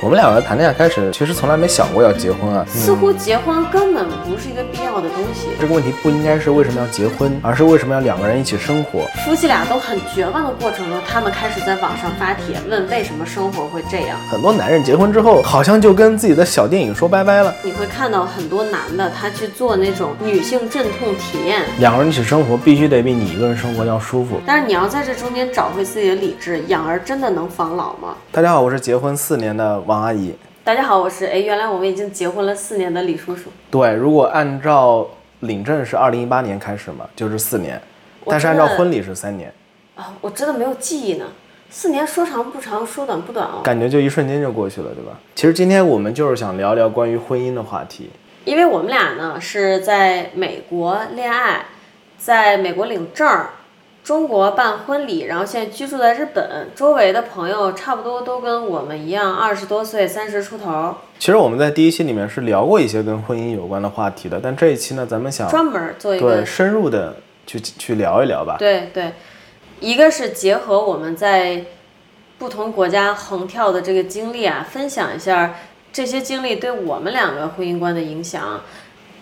我们两个谈恋爱开始，其实从来没想过要结婚啊。似乎结婚根本不是一个必要的东西。这个问题不应该是为什么要结婚，而是为什么要两个人一起生活。夫妻俩都很绝望的过程中，他们开始在网上发帖问为什么生活会这样。很多男人结婚之后，好像就跟自己的小电影说拜拜了。你会看到很多男的，他去做那种女性阵痛体验。两个人一起生活必须得比你一个人生活要舒服。但是你要在这中间找回自己的理智，养儿真的能防老吗？大家好，我是结婚四年的王阿姨。大家好，我是哎，原来我们已经结婚了四年的李叔叔。对，如果按照领证是二零一八年开始嘛，就是四年，但是按照婚礼是三年。啊，我真的没有记忆呢。四年说长不长，说短不短哦。感觉就一瞬间就过去了，对吧？其实今天我们就是想聊聊关于婚姻的话题。因为我们俩呢是在美国恋爱，在美国领证儿。中国办婚礼，然后现在居住在日本，周围的朋友差不多都跟我们一样，二十多岁，三十出头。其实我们在第一期里面是聊过一些跟婚姻有关的话题的，但这一期呢，咱们想专门做一个对深入的去去聊一聊吧。对对，一个是结合我们在不同国家横跳的这个经历啊，分享一下这些经历对我们两个婚姻观的影响。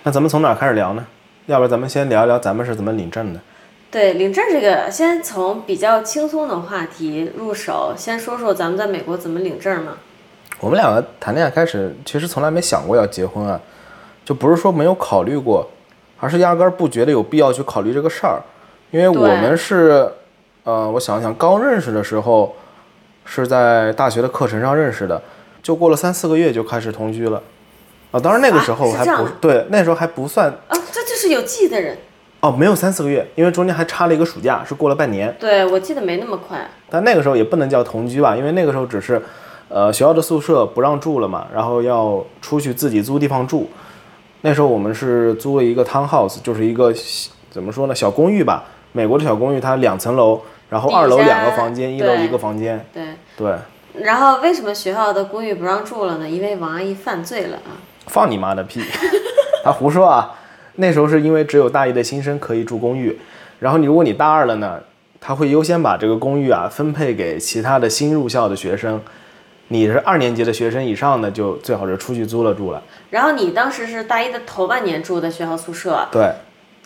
那咱们从哪开始聊呢？要不然咱们先聊一聊咱们是怎么领证的。对领证这个，先从比较轻松的话题入手，先说说咱们在美国怎么领证嘛。我们两个谈恋爱开始，其实从来没想过要结婚啊，就不是说没有考虑过，而是压根儿不觉得有必要去考虑这个事儿，因为我们是，呃，我想想，刚认识的时候是在大学的课程上认识的，就过了三四个月就开始同居了，啊，当然那个时候还不对，那时候还不算啊，这就是有记忆的人。哦，没有三四个月，因为中间还差了一个暑假，是过了半年。对，我记得没那么快。但那个时候也不能叫同居吧，因为那个时候只是，呃，学校的宿舍不让住了嘛，然后要出去自己租地方住。那时候我们是租了一个 townhouse，就是一个怎么说呢，小公寓吧。美国的小公寓，它两层楼，然后二楼两个房间，一楼一个房间。对对。然后为什么学校的公寓不让住了呢？因为王阿姨犯罪了啊！放你妈的屁！他胡说啊！那时候是因为只有大一的新生可以住公寓，然后你如果你大二了呢，他会优先把这个公寓啊分配给其他的新入校的学生，你是二年级的学生以上的就最好是出去租了住了。然后你当时是大一的头半年住的学校宿舍，对，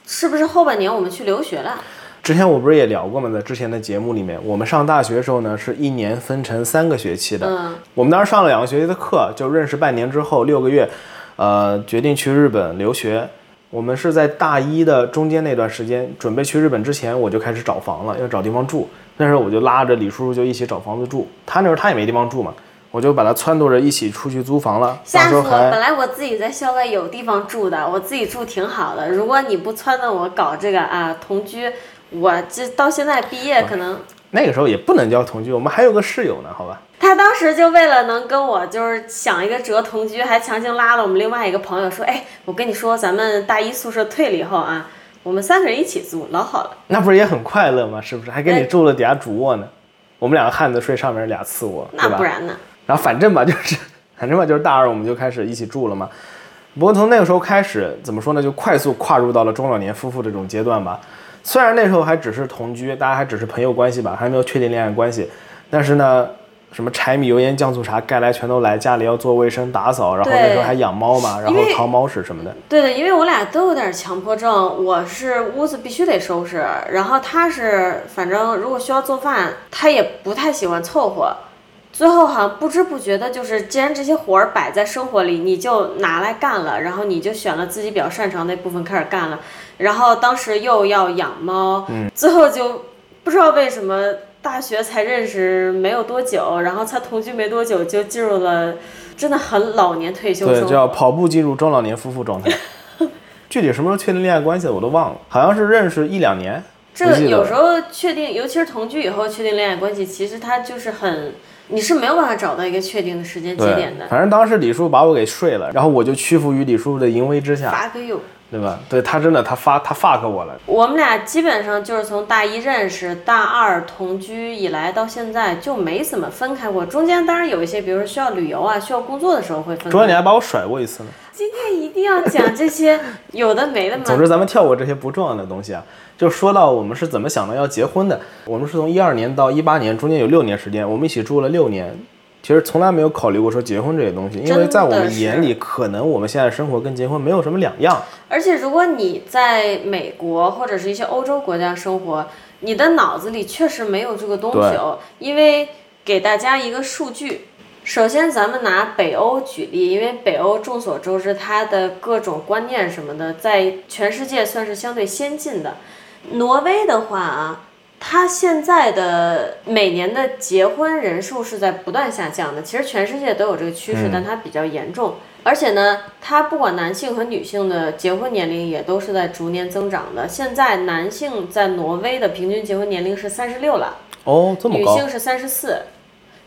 是不是后半年我们去留学了？之前我不是也聊过吗？在之前的节目里面，我们上大学的时候呢是一年分成三个学期的，嗯，我们当时上了两个学期的课，就认识半年之后六个月，呃，决定去日本留学。我们是在大一的中间那段时间，准备去日本之前，我就开始找房了，要找地方住。那时候我就拉着李叔叔就一起找房子住。他那时候他也没地方住嘛，我就把他撺掇着一起出去租房了。吓死我！本来我自己在校外有地方住的，我自己住挺好的。如果你不撺掇我搞这个啊同居，我这到现在毕业可能那个时候也不能叫同居，我们还有个室友呢，好吧？他当时就为了能跟我就是想一个辙同居，还强行拉了我们另外一个朋友说：“哎，我跟你说，咱们大一宿舍退了以后啊，我们三个人一起租，老好了。”那不是也很快乐吗？是不是？还给你住了底下主卧呢。我们两个汉子睡上面俩次卧，那不然呢？然后反正吧，就是反正吧，就是大二我们就开始一起住了嘛。不过从那个时候开始，怎么说呢？就快速跨入到了中老年夫妇这种阶段吧。虽然那时候还只是同居，大家还只是朋友关系吧，还没有确定恋爱关系，但是呢。什么柴米油盐酱醋茶，该来全都来。家里要做卫生打扫，然后那时候还养猫嘛，然后掏猫屎什么的。对的，因为我俩都有点强迫症，我是屋子必须得收拾，然后他是反正如果需要做饭，他也不太喜欢凑合。最后好像不知不觉的，就是既然这些活儿摆在生活里，你就拿来干了，然后你就选了自己比较擅长那部分开始干了。然后当时又要养猫，最后就不知道为什么。大学才认识没有多久，然后才同居没多久就进入了，真的很老年退休。对，叫跑步进入中老年夫妇状态。具体什么时候确定恋爱关系的我都忘了，好像是认识一两年。这有时候确定，尤其是同居以后确定恋爱关系，其实它就是很，你是没有办法找到一个确定的时间节点的。反正当时李叔把我给睡了，然后我就屈服于李叔的淫威之下。发个诱。对吧？对他真的，他发他 fuck 我了。我们俩基本上就是从大一认识，大二同居以来到现在就没怎么分开过。中间当然有一些，比如说需要旅游啊、需要工作的时候会分开。中间你还把我甩过一次呢。今天一定要讲这些有的没的吗？总之咱们跳过这些不重要的东西啊，就说到我们是怎么想到要结婚的。我们是从一二年到一八年，中间有六年时间，我们一起住了六年。其实从来没有考虑过说结婚这些东西，因为在我们眼里，可能我们现在生活跟结婚没有什么两样。而且如果你在美国或者是一些欧洲国家生活，你的脑子里确实没有这个东西哦。因为给大家一个数据，首先咱们拿北欧举例，因为北欧众所周知，它的各种观念什么的，在全世界算是相对先进的。挪威的话啊。它现在的每年的结婚人数是在不断下降的，其实全世界都有这个趋势，但它比较严重。而且呢，它不管男性和女性的结婚年龄也都是在逐年增长的。现在男性在挪威的平均结婚年龄是三十六了，哦，这么高，女性是三十四，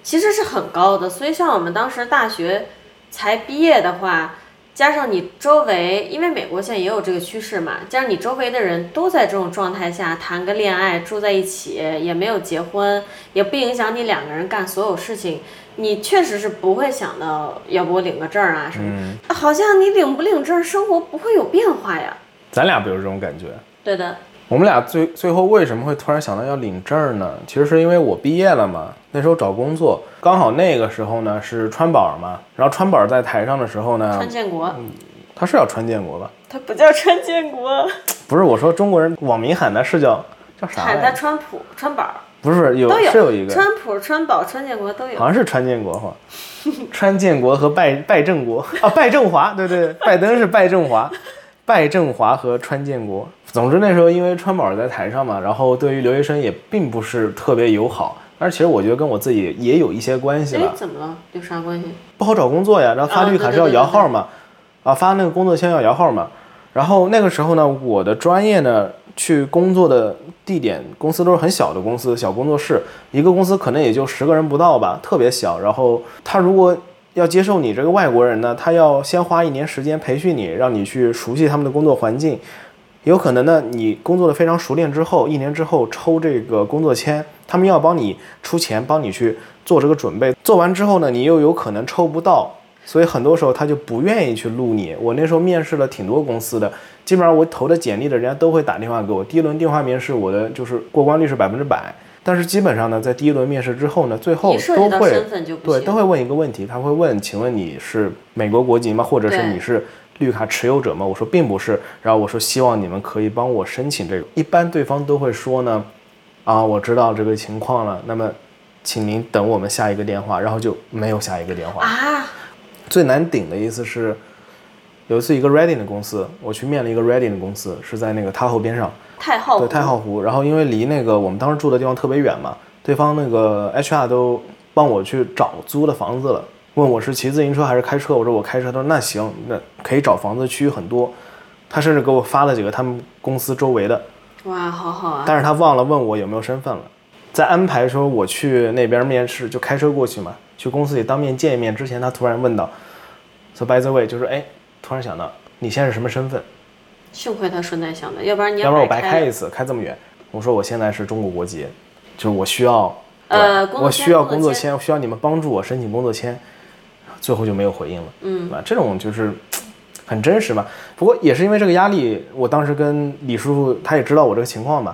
其实是很高的。所以像我们当时大学才毕业的话。加上你周围，因为美国现在也有这个趋势嘛，加上你周围的人都在这种状态下谈个恋爱，住在一起，也没有结婚，也不影响你两个人干所有事情，你确实是不会想到，要不我领个证啊什么？好像你领不领证，生活不会有变化呀。咱俩不有这种感觉？对的。我们俩最最后为什么会突然想到要领证呢？其实是因为我毕业了嘛，那时候找工作，刚好那个时候呢是川宝嘛，然后川宝在台上的时候呢，川建国，他是叫川建国吧？他不叫川建国，不是我说中国人网民喊的是叫叫啥？喊他川普、川宝，不是有是有一个川普、川宝、川建国都有，好像是川建国哈，川建国和拜拜正国啊，拜振华，对对，拜登是拜振华。拜振华和川建国，总之那时候因为川宝在台上嘛，然后对于留学生也并不是特别友好。但是其实我觉得跟我自己也有一些关系了。怎么了？有啥关系？不好找工作呀，然后发绿卡是要摇号嘛，啊，发那个工作签要摇号嘛。然后那个时候呢，我的专业呢，去工作的地点公司都是很小的公司，小工作室，一个公司可能也就十个人不到吧，特别小。然后他如果要接受你这个外国人呢，他要先花一年时间培训你，让你去熟悉他们的工作环境。有可能呢，你工作的非常熟练之后，一年之后抽这个工作签，他们要帮你出钱，帮你去做这个准备。做完之后呢，你又有可能抽不到，所以很多时候他就不愿意去录你。我那时候面试了挺多公司的，基本上我投的简历的人家都会打电话给我。第一轮电话面试，我的就是过关率是百分之百。但是基本上呢，在第一轮面试之后呢，最后都会对都会问一个问题，他会问，请问你是美国国籍吗？或者是你是绿卡持有者吗？我说并不是。然后我说希望你们可以帮我申请这个。一般对方都会说呢，啊，我知道这个情况了。那么，请您等我们下一个电话。然后就没有下一个电话啊。最难顶的意思是，有一次一个 Reading 的公司，我去面了一个 Reading 的公司，是在那个太后边上。太浩对太浩湖，然后因为离那个我们当时住的地方特别远嘛，对方那个 HR 都帮我去找租的房子了，问我是骑自行车还是开车，我说我开车，他说那行，那可以找房子，区域很多，他甚至给我发了几个他们公司周围的，哇，好好啊，但是他忘了问我有没有身份了，在安排说我去那边面试，就开车过去嘛，去公司里当面见一面之前，他突然问到，So by the way，就是哎，突然想到你现在是什么身份？幸亏他顺带想的，要不然你要不然我白开一次，开这么远。我说我现在是中国国籍，就是我需要，呃，我需要工作签，需要你们帮助我申请工作签。最后就没有回应了，嗯，啊？这种就是很真实嘛。不过也是因为这个压力，我当时跟李叔叔他也知道我这个情况嘛，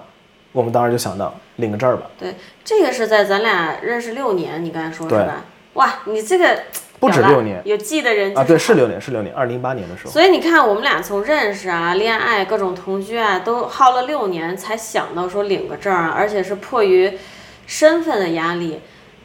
我们当时就想到领个证儿吧。对，这个是在咱俩认识六年，你刚才说是吧？哇，你这个。不止六年，有记的人啊，对，是六年，是六年，二零一八年的时候。所以你看，我们俩从认识啊、恋爱、各种同居啊，都耗了六年才想到说领个证啊，而且是迫于身份的压力，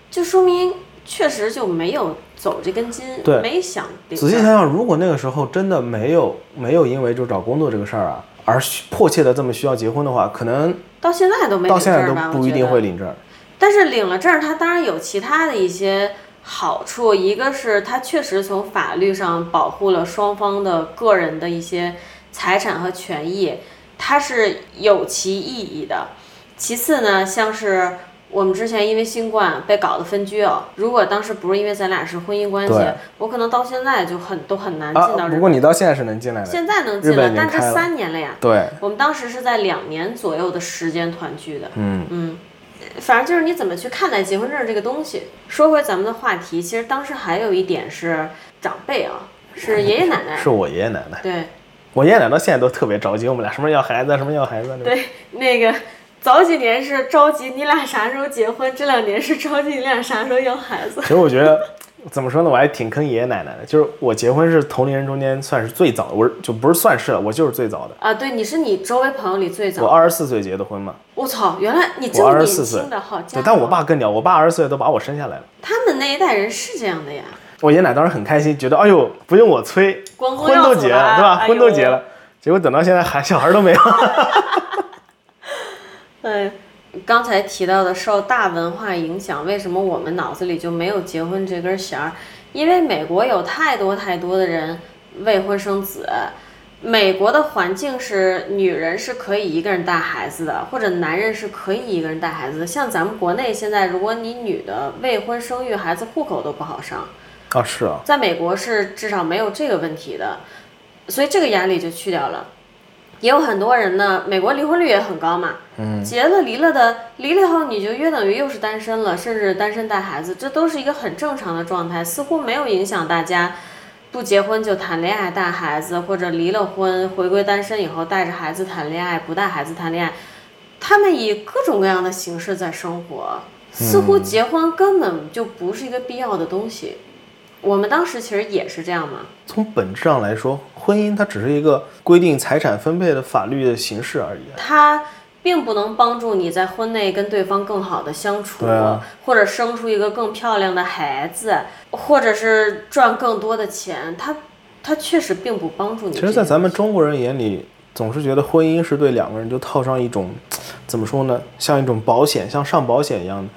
就说明确实就没有走这根筋，对，没想。仔细想想，如果那个时候真的没有没有因为就找工作这个事儿啊，而迫切的这么需要结婚的话，可能到现在都没到现在都不一定会领证。但是领了证，他当然有其他的一些。好处一个是它确实从法律上保护了双方的个人的一些财产和权益，它是有其意义的。其次呢，像是我们之前因为新冠被搞得分居哦，如果当时不是因为咱俩是婚姻关系，我可能到现在就很都很难进到。不过你到现在是能进来的，现在能进来，但是三年了呀。对，我们当时是在两年左右的时间团聚的。嗯嗯。反正就是你怎么去看待结婚证这个东西。说回咱们的话题，其实当时还有一点是长辈啊，是 爷爷奶奶，是我爷爷奶奶。对，我爷爷奶奶到现在都特别着急，我们俩什么时候要孩子，什么时候要孩子。对，那个早几年是着急你俩啥时候结婚，这两年是着急你俩啥时候要孩子。其实我觉得，怎么说呢，我还挺坑爷爷奶奶的。就是我结婚是同龄人中间算是最早的，我就不是算是了，我就是最早的。啊，对，你是你周围朋友里最早。我二十四岁结的婚嘛。我操，原来你这么年轻的，好家伙！对，但我爸更屌，我爸二十岁都把我生下来了。他们那一代人是这样的呀。我爷奶当时很开心，觉得哎呦不用我催，婚都结了，对吧？婚都结了，结果等到现在还小孩都没有。对。刚才提到的受大文化影响，为什么我们脑子里就没有结婚这根弦儿？因为美国有太多太多的人未婚生子，美国的环境是女人是可以一个人带孩子的，或者男人是可以一个人带孩子的。像咱们国内现在，如果你女的未婚生育，孩子户口都不好上啊，是啊，在美国是至少没有这个问题的，所以这个压力就去掉了。也有很多人呢，美国离婚率也很高嘛，嗯，结了离了的，离了后你就约等于又是单身了，甚至单身带孩子，这都是一个很正常的状态，似乎没有影响大家不结婚就谈恋爱带孩子，或者离了婚回归单身以后带着孩子谈恋爱，不带孩子谈恋爱，他们以各种各样的形式在生活，似乎结婚根本就不是一个必要的东西。我们当时其实也是这样嘛。从本质上来说，婚姻它只是一个规定财产分配的法律的形式而已。它并不能帮助你在婚内跟对方更好的相处，或者生出一个更漂亮的孩子，或者是赚更多的钱。它，它确实并不帮助你。其实，在咱们中国人眼里，总是觉得婚姻是对两个人就套上一种，怎么说呢？像一种保险，像上保险一样的。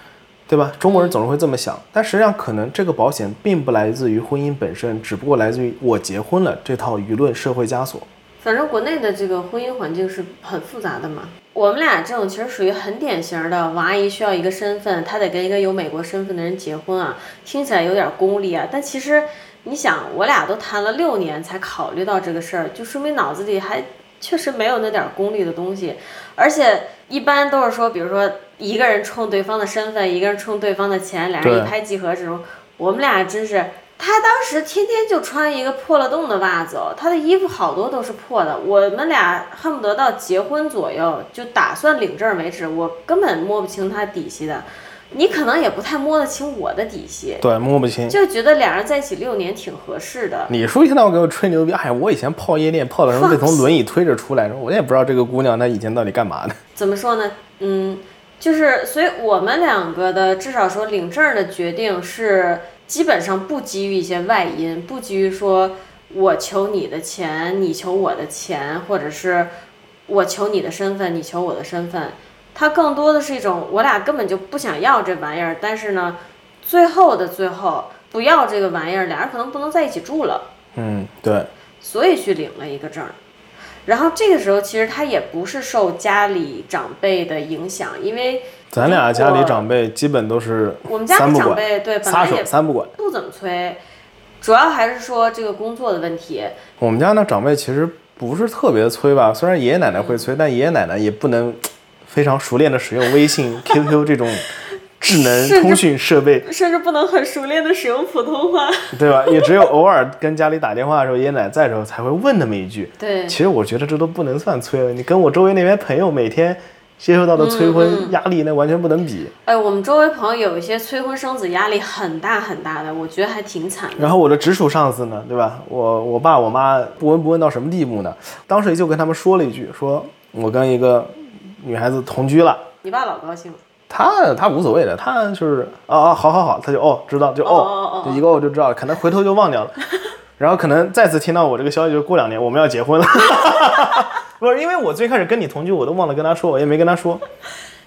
对吧？中国人总是会这么想，但实际上可能这个保险并不来自于婚姻本身，只不过来自于我结婚了这套舆论社会枷锁。反正国内的这个婚姻环境是很复杂的嘛。我们俩这种其实属于很典型的王阿姨需要一个身份，她得跟一个有美国身份的人结婚啊，听起来有点功利啊。但其实你想，我俩都谈了六年才考虑到这个事儿，就说明脑子里还确实没有那点功利的东西，而且一般都是说，比如说。一个人冲对方的身份，一个人冲对方的钱，俩人一拍即合这种，我们俩真是，他当时天天就穿一个破了洞的袜子，他的衣服好多都是破的，我们俩恨不得到结婚左右就打算领证为止，我根本摸不清他底细的，你可能也不太摸得清我的底细，对，摸不清，就觉得俩人在一起六年挺合适的。你叔一天到晚给我吹牛逼，哎，我以前泡夜店泡的时候 被从轮椅推着出来，我也不知道这个姑娘她以前到底干嘛的。怎么说呢？嗯。就是，所以我们两个的至少说领证的决定是基本上不基于一些外因，不基于说我求你的钱，你求我的钱，或者是我求你的身份，你求我的身份。它更多的是一种我俩根本就不想要这玩意儿，但是呢，最后的最后不要这个玩意儿，俩人可能不能在一起住了。嗯，对。所以去领了一个证。然后这个时候，其实他也不是受家里长辈的影响，因为咱俩家里长辈基本都是我们家里长辈对撒手三不管，不怎么催，主要还是说这个工作的问题。我们家那长辈其实不是特别催吧，虽然爷爷奶奶会催，但爷爷奶奶也不能非常熟练的使用微信、QQ 这种。智能通讯设备，甚至不能很熟练的使用普通话，对吧？也只有偶尔跟家里打电话的时候，爷爷奶奶在的时候才会问那么一句。对，其实我觉得这都不能算催了。你跟我周围那边朋友每天接受到的催婚压力，那完全不能比。哎，我们周围朋友有一些催婚生子压力很大很大的，我觉得还挺惨。然后我的直属上司呢，对吧？我我爸我妈不闻不问到什么地步呢？当时就跟他们说了一句，说我跟一个女孩子同居了。你爸老高兴了。他他无所谓的，他就是啊啊，好好好，他就哦知道就哦，就一个哦就知道了，可能回头就忘掉了，然后可能再次听到我这个消息，就过两年我们要结婚了，不是因为我最开始跟你同居，我都忘了跟他说，我也没跟他说。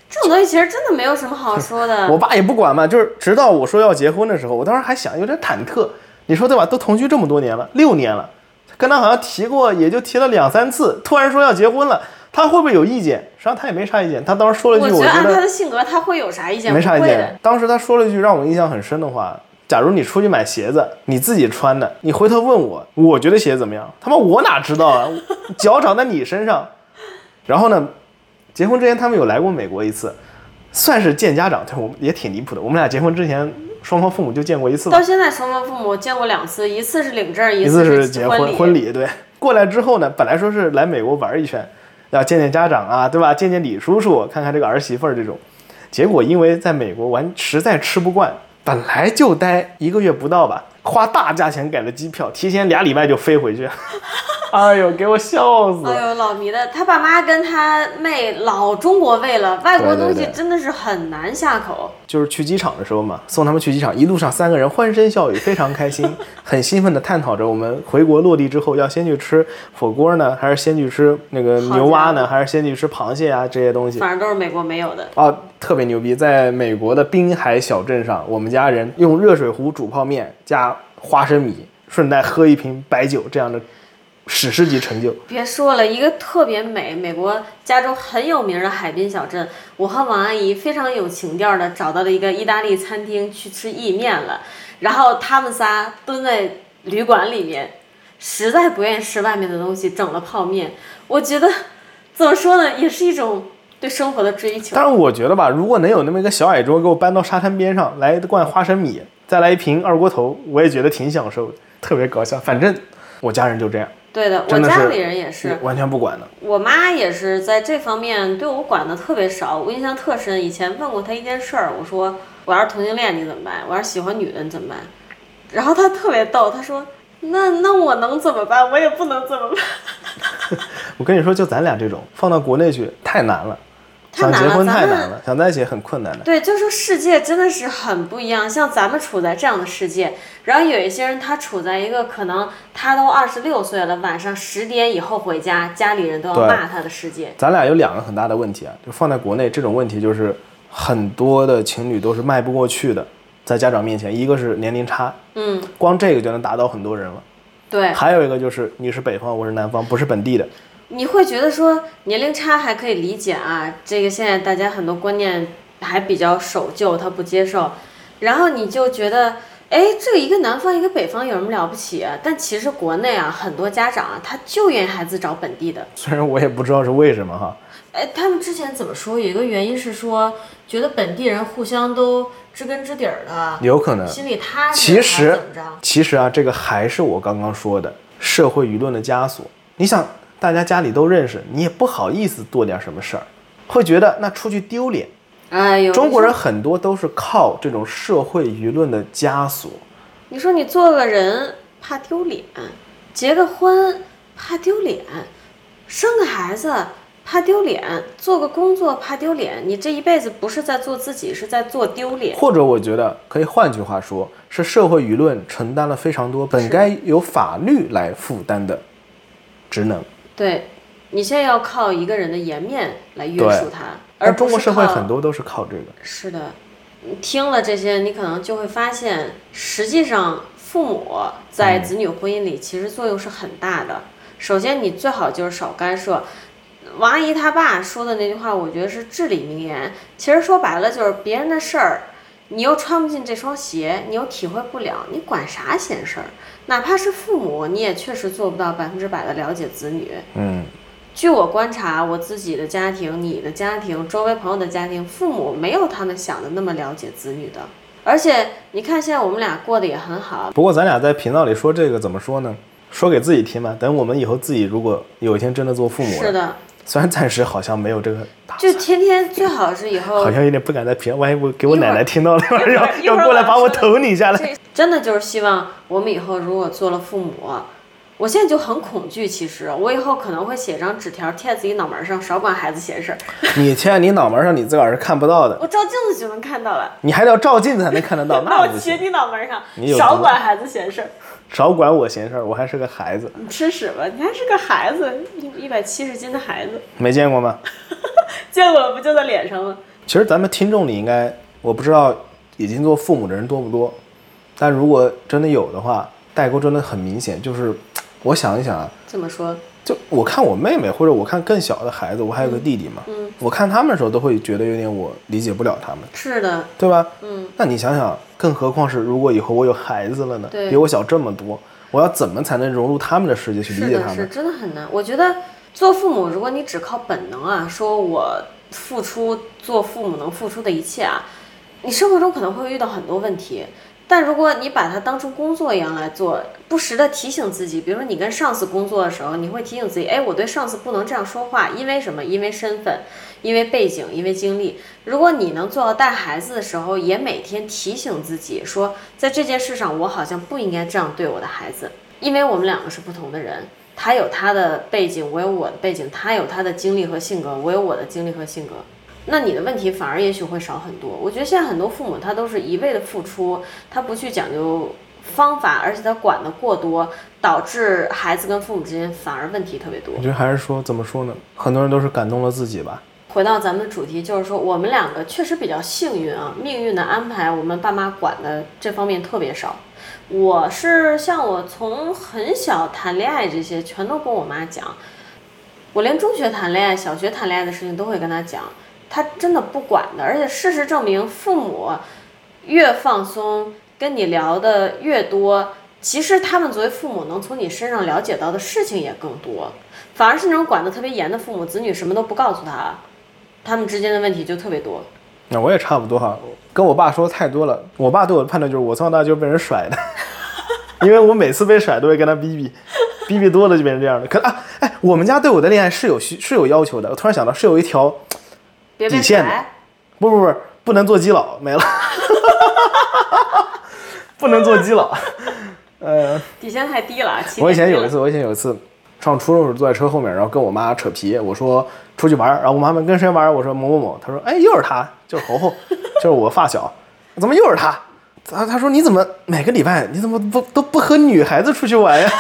这种东西其实真的没有什么好说的。我爸也不管嘛，就是直到我说要结婚的时候，我当时还想有点忐忑，你说对吧？都同居这么多年了，六年了，跟他好像提过，也就提了两三次，突然说要结婚了。他会不会有意见？实际上他也没啥意见。他当时说了一句，我觉得按他的性格，他会有啥意见？没啥意见。当时他说了一句让我印象很深的话：假如你出去买鞋子，你自己穿的，你回头问我，我觉得鞋怎么样？他妈我哪知道啊？脚长在你身上。然后呢，结婚之前他们有来过美国一次，算是见家长。对，我们也挺离谱的。我们俩结婚之前，双方父母就见过一次。到现在双方父母见过两次，一次是领证，一次是结婚婚礼。对，过来之后呢，本来说是来美国玩一圈。要见见家长啊，对吧？见见李叔叔，看看这个儿媳妇儿这种。结果因为在美国玩实在吃不惯，本来就待一个月不到吧，花大价钱改了机票，提前俩礼拜就飞回去。哎呦，给我笑死了！哎呦，老迷的，他爸妈跟他妹老中国味了，外国东西真的是很难下口。就是去机场的时候嘛，送他们去机场，一路上三个人欢声笑语，非常开心，很兴奋地探讨着我们回国落地之后要先去吃火锅呢，还是先去吃那个牛蛙呢，还是先去吃螃蟹啊这些东西。反正都是美国没有的。哦，特别牛逼！在美国的滨海小镇上，我们家人用热水壶煮泡面，加花生米，顺带喝一瓶白酒，这样的史诗级成就。别说了，一个特别美，美国加州很有名的海滨小镇，我和王阿姨非常有情调的找到了一个意大利餐厅去吃意面了，然后他们仨蹲在旅馆里面，实在不愿意吃外面的东西，整了泡面。我觉得怎么说呢，也是一种对生活的追求。但是我觉得吧，如果能有那么一个小矮桌给我搬到沙滩边上，来一罐花生米，再来一瓶二锅头，我也觉得挺享受的，特别搞笑。反正我家人就这样，对的，我家里人也是，完全不管的。我妈也是在这方面对我管的特别少，我印象特深。以前问过她一件事儿，我说我要是同性恋你怎么办？我要是喜欢女的你怎么办？然后她特别逗，她说那那我能怎么办？我也不能怎么办。我跟你说，就咱俩这种放到国内去太难了想结婚太难了，想在一起很困难的。对，就说世界真的是很不一样，像咱们处在这样的世界，然后有一些人他处在一个可能他都二十六岁了，晚上十点以后回家，家里人都要骂他的世界。咱俩有两个很大的问题啊，就放在国内这种问题就是很多的情侣都是迈不过去的，在家长面前，一个是年龄差，嗯，光这个就能打倒很多人了。对，还有一个就是你是北方，我是南方，不是本地的，你会觉得说年龄差还可以理解啊，这个现在大家很多观念还比较守旧，他不接受，然后你就觉得，哎，这个一个南方一个北方有什么了不起啊？但其实国内啊，很多家长啊，他就愿意孩子找本地的。虽然我也不知道是为什么哈。哎，他们之前怎么说？有一个原因是说，觉得本地人互相都知根知底儿的，有可能。心里踏实，其实怎么着？其实啊，这个还是我刚刚说的社会舆论的枷锁。你想，大家家里都认识，你也不好意思做点什么事儿，会觉得那出去丢脸。哎呦，中国人很多都是靠这种社会舆论的枷锁。你说你做个人怕丢脸，结个婚怕丢脸，生个孩子怕丢脸，做个工作怕丢脸，你这一辈子不是在做自己，是在做丢脸。或者我觉得可以换句话说，是社会舆论承担了非常多本该由法律来负担的职能。对，你现在要靠一个人的颜面来约束他，而中国社会很多都是靠这个。是的，你听了这些，你可能就会发现，实际上父母在子女婚姻里其实作用是很大的。首先，你最好就是少干涉。王阿姨她爸说的那句话，我觉得是至理名言。其实说白了就是别人的事儿，你又穿不进这双鞋，你又体会不了，你管啥闲事儿？哪怕是父母，你也确实做不到百分之百的了解子女。嗯，据我观察，我自己的家庭、你的家庭、周围朋友的家庭，父母没有他们想的那么了解子女的。而且你看，现在我们俩过得也很好，不过咱俩在频道里说这个怎么说呢？说给自己听吧。等我们以后自己如果有一天真的做父母了，是的，虽然暂时好像没有这个打算就，天天最好是以后好像有点不敢在频，万一我给我奶奶听到了，要要过来把我头拧下来。真的就是希望我们以后如果做了父母，我现在就很恐惧。其实我以后可能会写张纸条贴在自己脑门上，少管孩子闲事儿。你贴在你脑门上，你自个儿是看不到的，我照镜子就能看到了，你还得要照镜子才能看得到，那。我贴你脑门上少管孩子闲事儿。少管我闲事儿，我还是个孩子，你吃屎吧！你还是个孩子，一一百七十斤的孩子，没见过吗？见过了不就在脸上吗？其实咱们听众里应该，我不知道已经做父母的人多不多，但如果真的有的话，代沟真的很明显。就是我想一想啊，这么说，就我看我妹妹或者我看更小的孩子，我还有个弟弟嘛，嗯，我看他们的时候都会觉得有点我理解不了他们，是的，对吧？嗯，那你想想，更何况是如果以后我有孩子了呢？对比我小这么多，我要怎么才能融入他们的世界去理解他们？是真的很难。我觉得做父母，如果你只靠本能啊，说我付出做父母能付出的一切啊，你生活中可能会遇到很多问题。但如果你把它当成工作一样来做，不时的提醒自己，比如说你跟上司工作的时候，你会提醒自己，哎，我对上司不能这样说话，因为什么？因为身份，因为背景，因为经历。如果你能做到带孩子的时候，也每天提醒自己说，在这件事上，我好像不应该这样对我的孩子，因为我们两个是不同的人，他有他的背景，我有我的背景，他有他的经历和性格，我有我的经历和性格。那你的问题反而也许会少很多。我觉得现在很多父母他都是一味的付出，他不去讲究方法，而且他管的过多，导致孩子跟父母之间反而问题特别多。我觉得还是说怎么说呢？很多人都是感动了自己吧。回到咱们的主题，就是说我们两个确实比较幸运啊，命运的安排，我们爸妈管的这方面特别少。我是像我从很小谈恋爱这些，全都跟我妈讲。我连中学谈恋爱、小学谈恋爱的事情都会跟她讲。他真的不管的，而且事实证明，父母越放松，跟你聊的越多，其实他们作为父母能从你身上了解到的事情也更多。反而是那种管得特别严的父母，子女什么都不告诉他，他们之间的问题就特别多。那我也差不多哈，跟我爸说太多了。我爸对我的判断就是，我从小到大就是被人甩的，因为我每次被甩都会跟他逼逼，逼逼多了就变成这样的。可啊，哎，我们家对我的恋爱是有需是有要求的。我突然想到，是有一条。底线的，不不不，不能做基佬，没了，不能做基佬，呃，底线太低了。我以前有一次，我以前有一次上初中时候坐在车后面，然后跟我妈扯皮，我说出去玩，然后我妈问跟谁玩，我说某某某，她说哎又是他，就是猴猴，就是我发小，怎么又是他？他他说你怎么每个礼拜你怎么不都不和女孩子出去玩呀？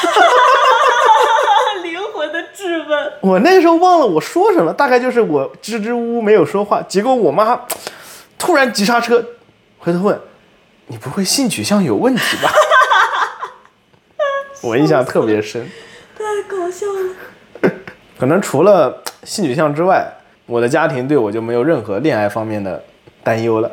我那个时候忘了我说什么，大概就是我支支吾吾没有说话，结果我妈突然急刹车，回头问：“你不会性取向有问题吧？” 我印象特别深，太搞笑了。可能除了性取向之外，我的家庭对我就没有任何恋爱方面的担忧了。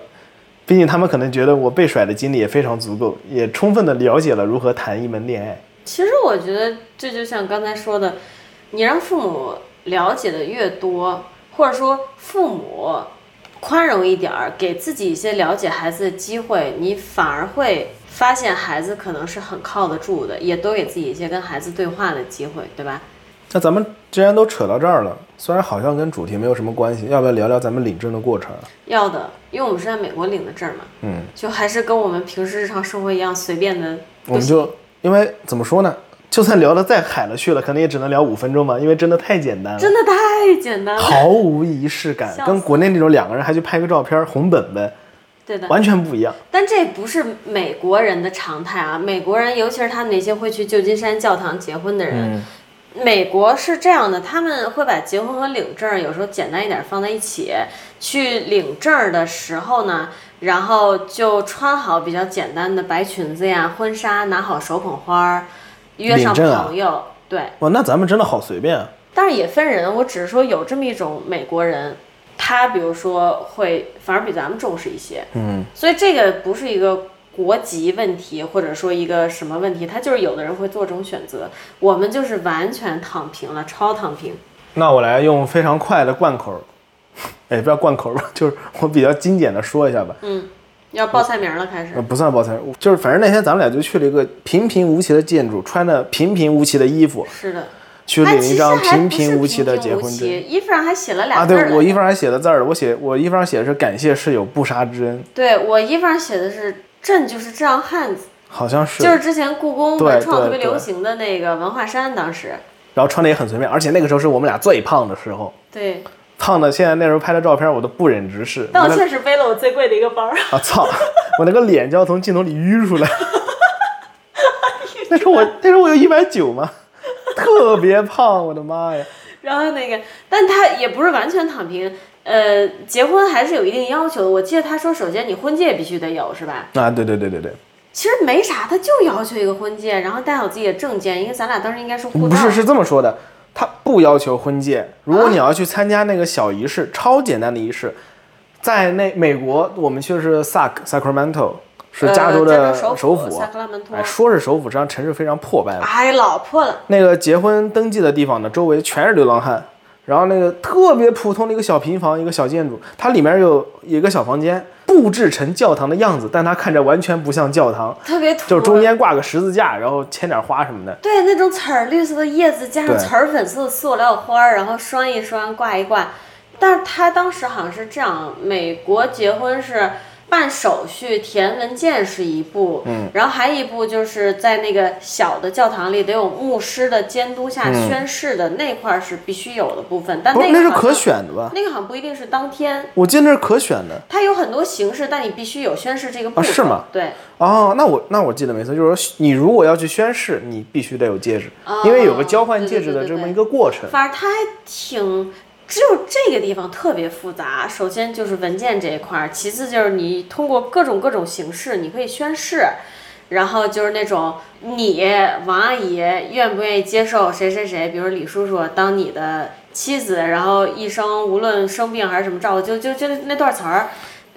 毕竟他们可能觉得我被甩的经历也非常足够，也充分的了解了如何谈一门恋爱。其实我觉得这就像刚才说的。你让父母了解的越多，或者说父母宽容一点儿，给自己一些了解孩子的机会，你反而会发现孩子可能是很靠得住的，也多给自己一些跟孩子对话的机会，对吧？那咱们既然都扯到这儿了，虽然好像跟主题没有什么关系，要不要聊聊咱们领证的过程？要的，因为我们是在美国领的证嘛。嗯，就还是跟我们平时日常生活一样随便的。我们就因为怎么说呢？就算聊得再海了去了，可能也只能聊五分钟吧，因为真的太简单了，真的太简单了，毫无仪式感，跟国内那种两个人还去拍个照片红本本，对的，完全不一样。但这不是美国人的常态啊，美国人尤其是他们那些会去旧金山教堂结婚的人，美国是这样的，他们会把结婚和领证有时候简单一点放在一起，去领证的时候呢，然后就穿好比较简单的白裙子呀、婚纱，拿好手捧花。约上朋友，对，哇，那咱们真的好随便啊！但是也分人，我只是说有这么一种美国人，他比如说会反而比咱们重视一些，嗯，所以这个不是一个国籍问题，或者说一个什么问题，他就是有的人会做这种选择，我们就是完全躺平了，超躺平。那我来用非常快的贯口，哎，不要贯口吧，就是我比较精简的说一下吧，嗯。要报菜名了，开始不算报菜，就是反正那天咱们俩就去了一个平平无奇的建筑，穿着平平无奇的衣服，是的，去领一张平平无奇的结婚证。衣服上还写了俩字啊，对我衣服上还写了字儿，我写我衣服上写的是感谢室友不杀之恩。对我衣服上写的是朕就是这样汉子，好像是，就是之前故宫文创特别流行的那个文化衫，当时，然后穿的也很随便，而且那个时候是我们俩最胖的时候。对。胖的，现在那时候拍的照片我都不忍直视。但我确实背了我最贵的一个包。啊操！我那个脸就要从镜头里淤出来。那时候我那时候我有一百九嘛？特别胖，我的妈呀！然后那个，但他也不是完全躺平。呃，结婚还是有一定要求的。我记得他说，首先你婚戒必须得有，是吧？啊，对对对对对。其实没啥，他就要求一个婚戒，然后带好自己的证件，因为咱俩当时应该是互不是是这么说的。他不要求婚戒，如果你要去参加那个小仪式，超简单的仪式，在那美国，我们去的是萨克 Sacramento，是加州的首府。哎，说是首府，实际上城市非常破败了。哎，老破了。那个结婚登记的地方呢，周围全是流浪汉，然后那个特别普通的一个小平房，一个小建筑，它里面有一个小房间，布置成教堂的样子，但它看着完全不像教堂，特别土，就是中间挂个十字架，然后牵点花什么的。对，那种彩儿绿色的叶子加上彩儿粉色的塑料花儿，然后拴一拴，挂一挂。但是他当时好像是这样，美国结婚是办手续、填文件是一步，嗯，然后还一步就是在那个小的教堂里得有牧师的监督下宣誓的、那块儿是必须有的部分，但不是，那是可选的吧？那个好像不一定是当天，我记得那是可选的。它有很多形式，但你必须有宣誓这个步骤。啊是吗对，哦，那我那我记得没错，就是说你如果要去宣誓，你必须得有戒指，哦因为有个交换戒指的这么一个过程。反正它还挺，只有这个地方特别复杂。首先就是文件这一块儿，其次就是你通过各种各种形式，你可以宣誓，然后就是那种你王阿姨愿不愿意接受谁谁谁，比如李叔叔当你的妻子，然后一生无论生病还是什么照顾，就就就那段词儿。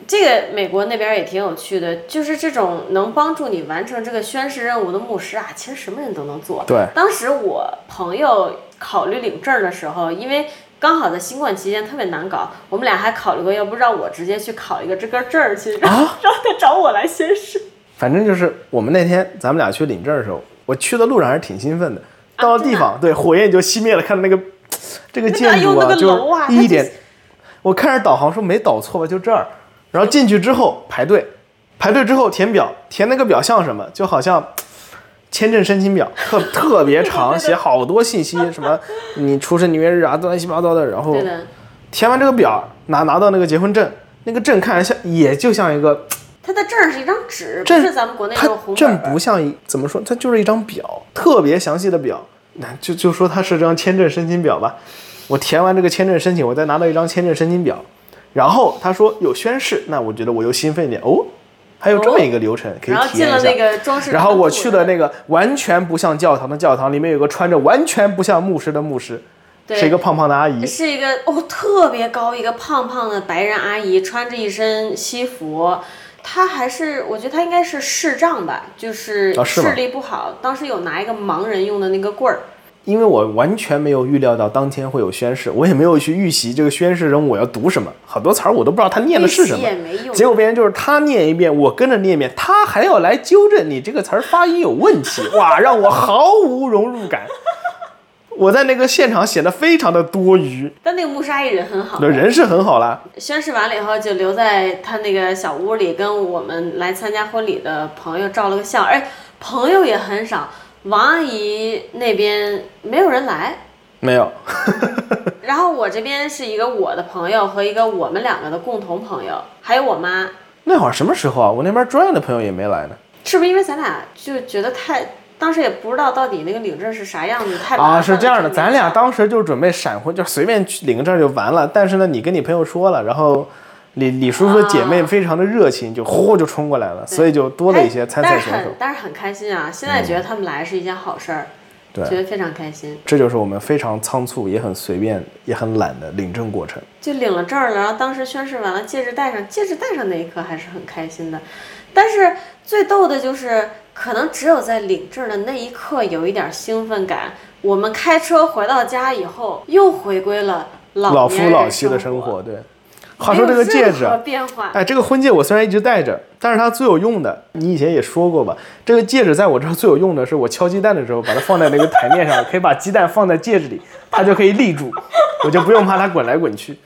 这个美国那边也挺有趣的，就是这种能帮助你完成这个宣誓任务的牧师啊，其实什么人都能做。对，当时我朋友考虑领证儿的时候，因为刚好在新冠期间特别难搞，我们俩还考虑过，要不让我直接去考一个这个证儿去，然后让他找我来宣誓。反正就是我们那天咱们俩去领证的时候，我去的路上还是挺兴奋的。到了地方，对火焰就熄灭了，看到那个 这个建筑啊就一点，我看着导航说没导错吧，就这儿。然后进去之后排队，排队之后填表，填那个表像什么？就好像签证申请表，特特别长，写好多信息，什么你出生年月日啊，乱七八糟的。然后，填完这个表，拿拿到那个结婚证，那个证看着像也就像一个他的证儿是一张纸，不证是咱们国内那它种红本证。不像一怎么说，它就是一张表，特别详细的表。那就就说它是张签证申请表吧。我填完这个签证申请，我再拿到一张签证申请表，然后他说有宣誓，那我觉得我又兴奋一点哦，还有这么一个流程、可以然后体验一下。进了那个装饰。然后我去的那个完全不像教堂的教堂，里面有个穿着完全不像牧师的牧师，对是一个胖胖的阿姨。是一个哦特别高一个胖胖的白人阿姨，穿着一身西服。她还是我觉得她应该是视障吧，就是视力不好。当时有拿一个盲人用的那个棍儿，因为我完全没有预料到当天会有宣誓，我也没有去预习这个宣誓人我要读什么，好多词儿我都不知道他念的是什么。结果别人就是他念一遍，我跟着念一遍，他还要来纠正你这个词儿发音有问题，哇，让我毫无融入感。我在那个现场显得非常的多余，但那个穆沙伊人很好，人是很好啦，宣誓完了以后就留在他那个小屋里，跟我们来参加婚礼的朋友照了个相。哎，朋友也很少，王阿姨那边没有人来。没有，然后我这边是一个我的朋友和一个我们两个的共同朋友，还有我妈。那会儿什么时候啊？我那边专业的朋友也没来呢。是不是因为咱俩就觉得太，当时也不知道到底那个领证是啥样子，太啊，是这样的，咱俩当时就准备闪婚，就随便去领个证就完了。但是呢，你跟你朋友说了，然后李李叔叔的姐妹非常的热情，就呼就冲过来了，所以就多了一些参赛选手但是很。开心啊！现在觉得他们来是一件好事儿，对觉得非常开心。这就是我们非常仓促、也很随便、也很懒的领证过程。就领了证儿了，然后当时宣誓完了，戒指戴上，戒指戴上那一刻还是很开心的。但是最逗的就是，可能只有在领证的那一刻有一点儿兴奋感。我们开车回到家以后，又回归了老老夫老妻的生生活，对。话说这个戒指哎，这个婚戒我虽然一直戴着，但是它最有用的，你以前也说过吧？这个戒指在我这儿最有用的是，我敲鸡蛋的时候把它放在那个台面上，可以把鸡蛋放在戒指里，它就可以立住，我就不用怕它滚来滚去。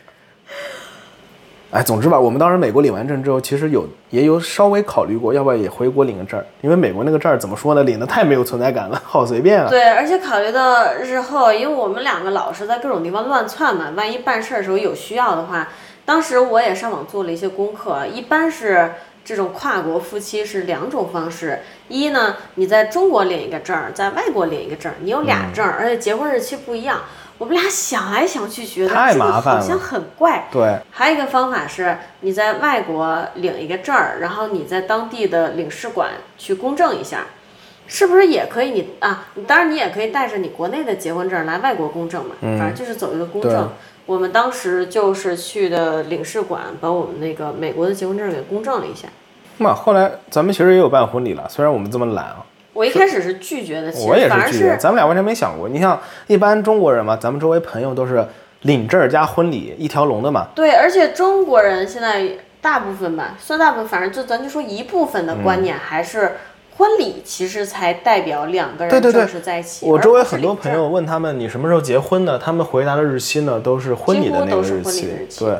哎，总之吧，我们当时美国领完证之后，其实有也有稍微考虑过，要不要也回国领个证儿，因为美国那个证儿怎么说呢，领的太没有存在感了，好随便啊。对，而且考虑到日后，因为我们两个老是在各种地方乱窜嘛，万一办事儿的时候有需要的话，当时我也上网做了一些功课，一般是这种跨国夫妻是两种方式，一呢，你在中国领一个证儿，在外国领一个证儿，你有俩证儿，而且结婚日期不一样。我们俩想来想去，觉得太这个麻烦了好像很怪。对，还有一个方法是，你在外国领一个证儿，然后你在当地的领事馆去公证一下，是不是也可以你？啊，当然你也可以带着你国内的结婚证来外国公证嘛，反正就是走一个公证。我们当时就是去的领事馆，把我们那个美国的结婚证给公证了一下。那后来咱们其实也有办婚礼了，虽然我们这么懒啊。我一开始是拒绝的，其我也是拒绝，咱们俩完全没想过。你像一般中国人嘛，咱们周围朋友都是领证儿加婚礼一条龙的嘛。对，而且中国人现在大部分吧，算大部分，反正就咱就说一部分的观念还是婚礼其实才代表两个人正式在一起。我周围很多朋友问他们你什么时候结婚的？他们回答的日期呢都是婚礼的那个日。期对，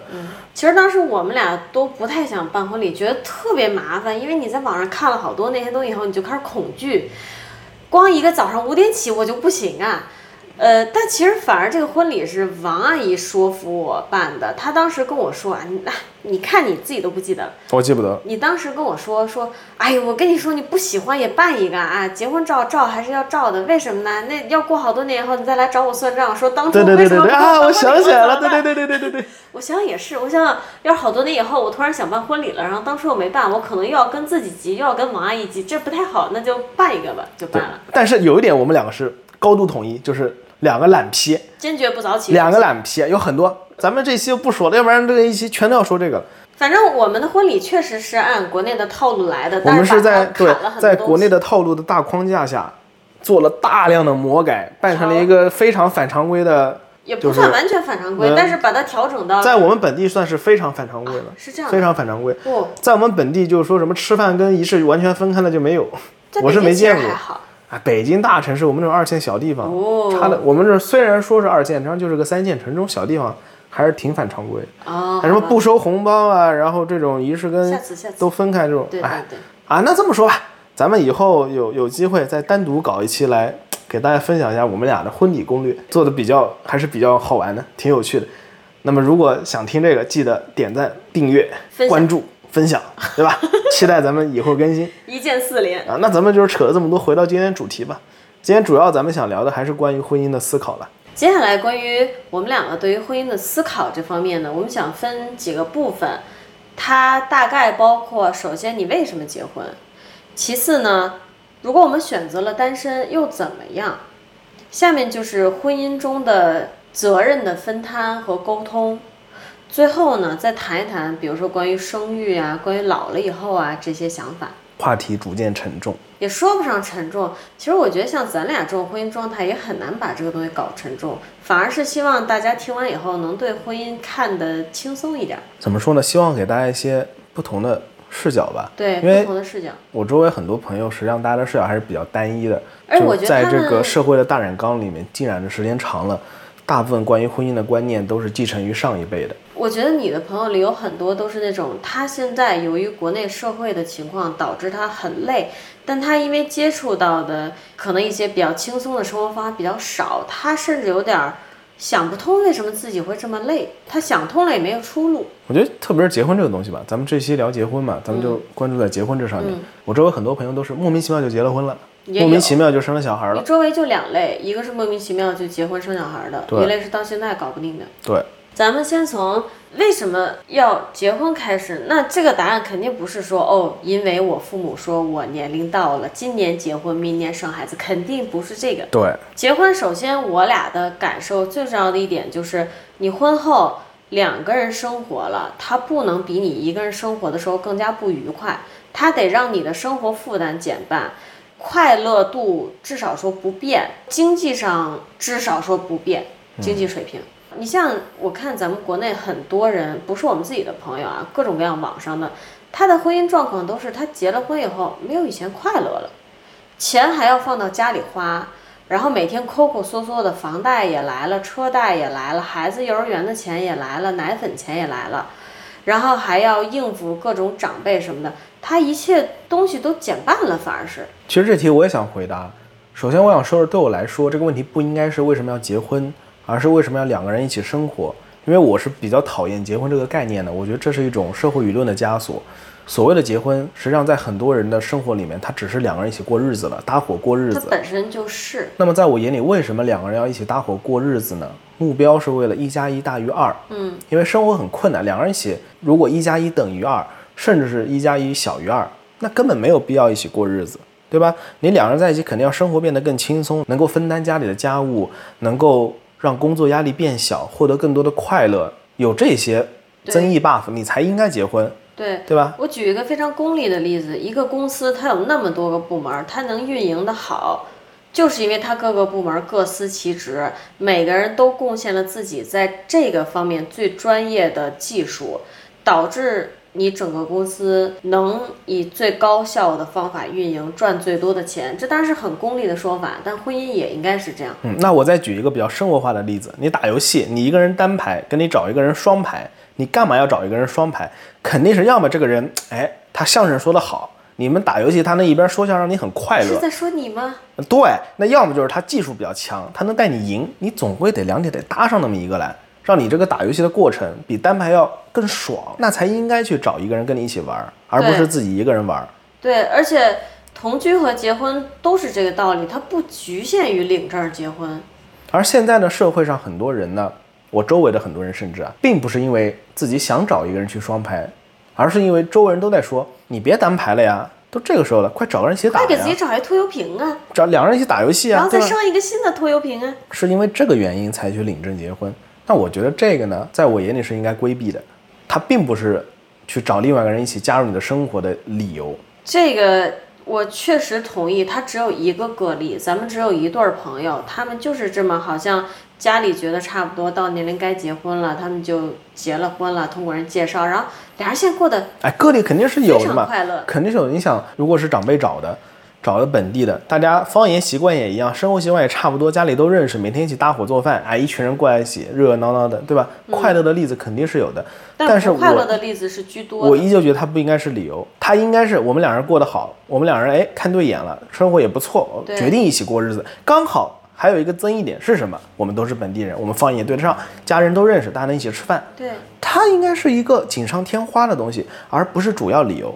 其实当时我们俩都不太想办婚礼，觉得特别麻烦，因为你在网上看了好多那些东西以后，你就开始恐惧。光一个早上五点起我就不行啊。呃，但其实反而这个婚礼是王阿姨说服我办的。她当时跟我说啊，你啊你看你自己都不记得了，我记不得。你当时跟我说说，哎呦，我跟你说，你不喜欢也办一个啊，结婚照照还是要照的，为什么呢？那要过好多年以后你再来找我算账，说当初对对对对对啊！为什么不给我我想起来了，对对对对对对对。我想想也是，我想想，要是好多年以后，我突然想办婚礼了，然后当初我没办，我可能又要跟自己急，又要跟王阿姨急，这不太好，那就办一个吧，就办了，但是有一点我们两个是高度统一，就是两个懒批，坚决不早起。两个懒批有很多。咱们这期就不说了，要不然这个一期全都要说这个了。反正我们的婚礼确实是按国内的套路来的，我们是在对在国内的套路的大框架下，做了大量的魔改，办成了一个非常反常规的，也不算完全反常规，嗯但是把它调整到在我们本地算是非常反常规了，是这样非常反常规。不，在我们本地就是说什么吃饭跟仪式完全分开了就没有，我是没见过。啊，北京大城市，我们这种二线小地方，哦差的我们这虽然说是二线，然后就是个三线城，这种小地方还是挺反常规的。哦，还什么不收红包啊，然后这种仪式跟都分开这种，对对哎对，啊，那这么说吧，咱们以后有有机会再单独搞一期来给大家分享一下我们俩的婚礼攻略，做的比较还是比较好玩的，挺有趣的。那么如果想听这个，记得点赞、订阅关注、分享，对吧？期待咱们以后更新 一键四连。啊。那咱们就是扯了这么多，回到今天主题吧。今天主要咱们想聊的还是关于婚姻的思考了。接下来关于我们两个对于婚姻的思考这方面呢，我们想分几个部分，它大概包括：首先你为什么结婚？其次呢，如果我们选择了单身又怎么样？下面就是婚姻中的责任的分摊和沟通。最后呢，再谈一谈，比如说关于生育啊，关于老了以后啊这些想法。话题逐渐沉重，也说不上沉重。其实我觉得像咱俩这种婚姻状态，也很难把这个东西搞沉重，反而是希望大家听完以后能对婚姻看得轻松一点，怎么说呢？希望给大家一些不同的视角吧。对因为不同的视角。我周围很多朋友，实际上大家的视角还是比较单一的，而我就在这觉得在这个社会的大染缸里面浸染的时间长了，大部分关于婚姻的观念都是继承于上一辈的。我觉得你的朋友里有很多都是那种，他现在由于国内社会的情况导致他很累，但他因为接触到的可能一些比较轻松的生活方法比较少，他甚至有点儿想不通为什么自己会这么累，他想通了也没有出路。我觉得特别是结婚这个东西吧，咱们这期聊结婚嘛，咱们就关注在结婚这上面。我周围很多朋友都是莫名其妙就结了婚了，莫名其妙就生了小孩了。你周围就两类，一个是莫名其妙就结婚生小孩的，一类是到现在搞不定的。对，咱们先从为什么要结婚开始。那这个答案肯定不是说哦，因为我父母说我年龄到了，今年结婚，明年生孩子，肯定不是这个。对，结婚，首先我俩的感受最重要的一点就是，你婚后两个人生活了，他不能比你一个人生活的时候更加不愉快，他得让你的生活负担减半，快乐度至少说不变，经济上至少说不变，经济水平。你像我看咱们国内很多人，不是我们自己的朋友啊，各种各样网上的，他的婚姻状况都是他结了婚以后没有以前快乐了，钱还要放到家里花，然后每天抠抠缩缩的，房贷也来了，车贷也来了，孩子幼儿园的钱也来了，奶粉钱也来了，然后还要应付各种长辈什么的，他一切东西都减半了，反而是。其实这题我也想回答。首先，我想说的，对我来说，这个问题不应该是为什么要结婚，而是为什么要两个人一起生活。因为我是比较讨厌结婚这个概念的，我觉得这是一种社会舆论的枷锁。所谓的结婚，实际上在很多人的生活里面，它只是两个人一起过日子了，搭伙过日它子。本身就是，那么在我眼里，为什么两个人要一起搭伙过日子呢？目标是为了一加一大于二。嗯，因为生活很困难，两个人一起，如果一加一等于二，甚至是一加一小于二，那根本没有必要一起过日子，对吧？你两个人在一起，肯定要生活变得更轻松，能够分担家里的家务，能够让工作压力变小，获得更多的快乐，有这些增益 buff，你才应该结婚，对。对吧？我举一个非常功利的例子，一个公司它有那么多个部门，它能运营的好，就是因为它各个部门各司其职，每个人都贡献了自己在这个方面最专业的技术，导致你整个公司能以最高效的方法运营，赚最多的钱。这当然是很功利的说法，但婚姻也应该是这样。嗯，那我再举一个比较生活化的例子，你打游戏，你一个人单排，跟你找一个人双排，你干嘛要找一个人双排？肯定是要么这个人，哎，他相声说得好。你们打游戏，他那一边说相声，你很快乐。是在说你吗？对，那要么就是他技术比较强，他能带你赢，你总归得两点得搭上那么一个来，让你这个打游戏的过程比单排要更爽，那才应该去找一个人跟你一起玩，而不是自己一个人玩。对，而且同居和结婚都是这个道理，它不局限于领证结婚。而现在呢，社会上很多人呢，我周围的很多人甚至啊，并不是因为自己想找一个人去双排。而是因为周围人都在说，你别单排了呀，都这个时候了，快找个人一起打快给自己找一拖油瓶啊，找两个人一起打游戏啊，然后再上一个新的拖油瓶啊。是因为这个原因才去领证结婚？那我觉得这个呢，在我眼里是应该规避的，它并不是去找另外一个人一起加入你的生活的理由。这个我确实同意，他只有一个个例，咱们只有一对朋友，他们就是这么好像。家里觉得差不多到年龄该结婚了，他们就结了婚了，通过人介绍，然后俩人现在过得哎，个例肯定是有的嘛，快乐肯定是有。你想，如果是长辈找的，找的本地的，大家方言习惯也一样，生活习惯也差不多，家里都认识，每天一起搭伙做饭，哎，一群人过来一起热热闹闹的，对吧？快乐的例子肯定是有的，但是快乐的例子是居多。我依旧觉得他不应该是理由，他应该是我们两人过得好，我们两人哎看对眼了，生活也不错，决定一起过日子，刚好。还有一个增益点是什么？我们都是本地人，我们方言也对得上，家人都认识，大家能一起吃饭。对，它应该是一个锦上添花的东西，而不是主要理由。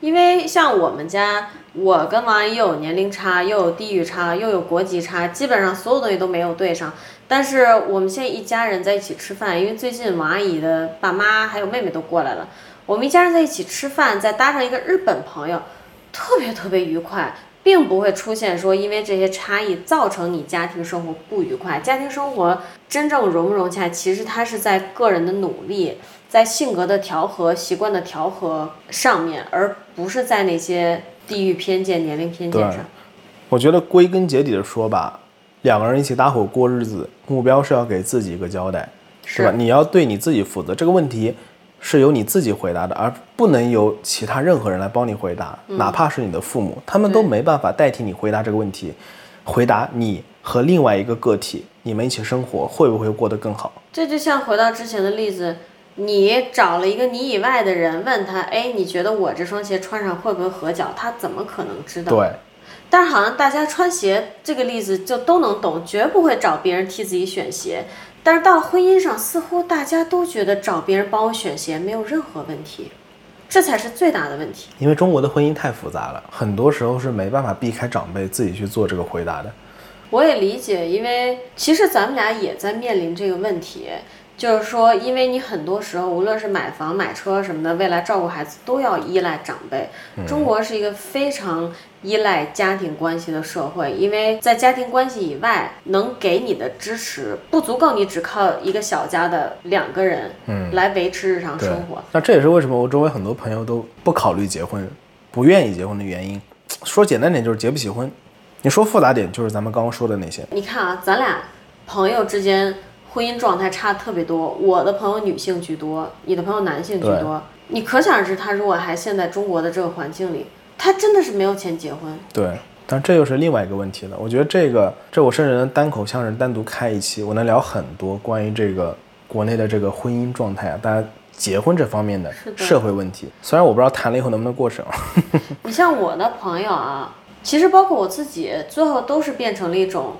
因为像我们家，我跟王阿姨又有年龄差，又有地域差，又有国籍差，基本上所有东西都没有对上。但是我们现在一家人在一起吃饭，因为最近王阿姨的爸妈还有妹妹都过来了，我们一家人在一起吃饭，再搭上一个日本朋友，特别特别愉快。并不会出现说因为这些差异造成你家庭生活不愉快。家庭生活真正融不融洽，其实它是在个人的努力，在性格的调和、习惯的调和上面，而不是在那些地域偏见、年龄偏见上。我觉得归根结底的说吧，两个人一起搭伙过日子，目标是要给自己一个交代，是吧？你要对你自己负责。这个问题。是由你自己回答的，而不能由其他任何人来帮你回答，哪怕是你的父母，他们都没办法代替你回答这个问题。回答你和另外一个个体，你们一起生活会不会过得更好？这就像回到之前的例子，你找了一个你以外的人，问他，哎，你觉得我这双鞋穿上会不会合脚？他怎么可能知道？对。但是好像大家穿鞋这个例子就都能懂，绝不会找别人替自己选鞋。但是到婚姻上，似乎大家都觉得找别人帮我选鞋没有任何问题，这才是最大的问题。因为中国的婚姻太复杂了，很多时候是没办法避开长辈自己去做这个回答的。我也理解，因为其实咱们俩也在面临这个问题。就是说，因为你很多时候，无论是买房、买车什么的，未来照顾孩子都要依赖长辈。中国是一个非常依赖家庭关系的社会，因为在家庭关系以外，能给你的支持不足够，你只靠一个小家的两个人，嗯，来维持日常生活。那这也是为什么我周围很多朋友都不考虑结婚，不愿意结婚的原因。说简单点就是结不起婚，你说复杂点就是咱们刚刚说的那些。你看啊，咱俩朋友之间。婚姻状态差特别多，我的朋友女性居多，你的朋友男性居多。你可想而知，他如果还陷在中国的这个环境里，他真的是没有钱结婚。对，但这又是另外一个问题了。我觉得这个，这我甚至能单口相声单独开一期，我能聊很多关于这个国内的这个婚姻状态啊，大家结婚这方面的社会问题。虽然我不知道谈了以后能不能过审。你像我的朋友啊，其实包括我自己，最后都是变成了一种。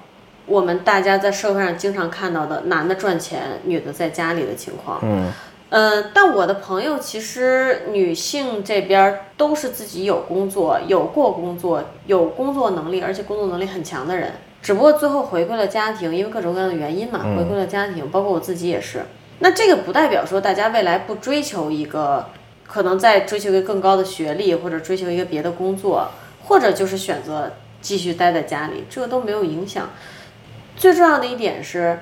我们大家在社会上经常看到的男的赚钱，女的在家里的情况，嗯，呃，但我的朋友其实女性这边都是自己有工作、有过工作、有工作能力，而且工作能力很强的人，只不过最后回归了家庭，因为各种各样的原因嘛，回归了家庭，包括我自己也是。那这个不代表说大家未来不追求一个，可能在追求一个更高的学历，或者追求一个别的工作，或者就是选择继续待在家里，这个都没有影响。最重要的一点是，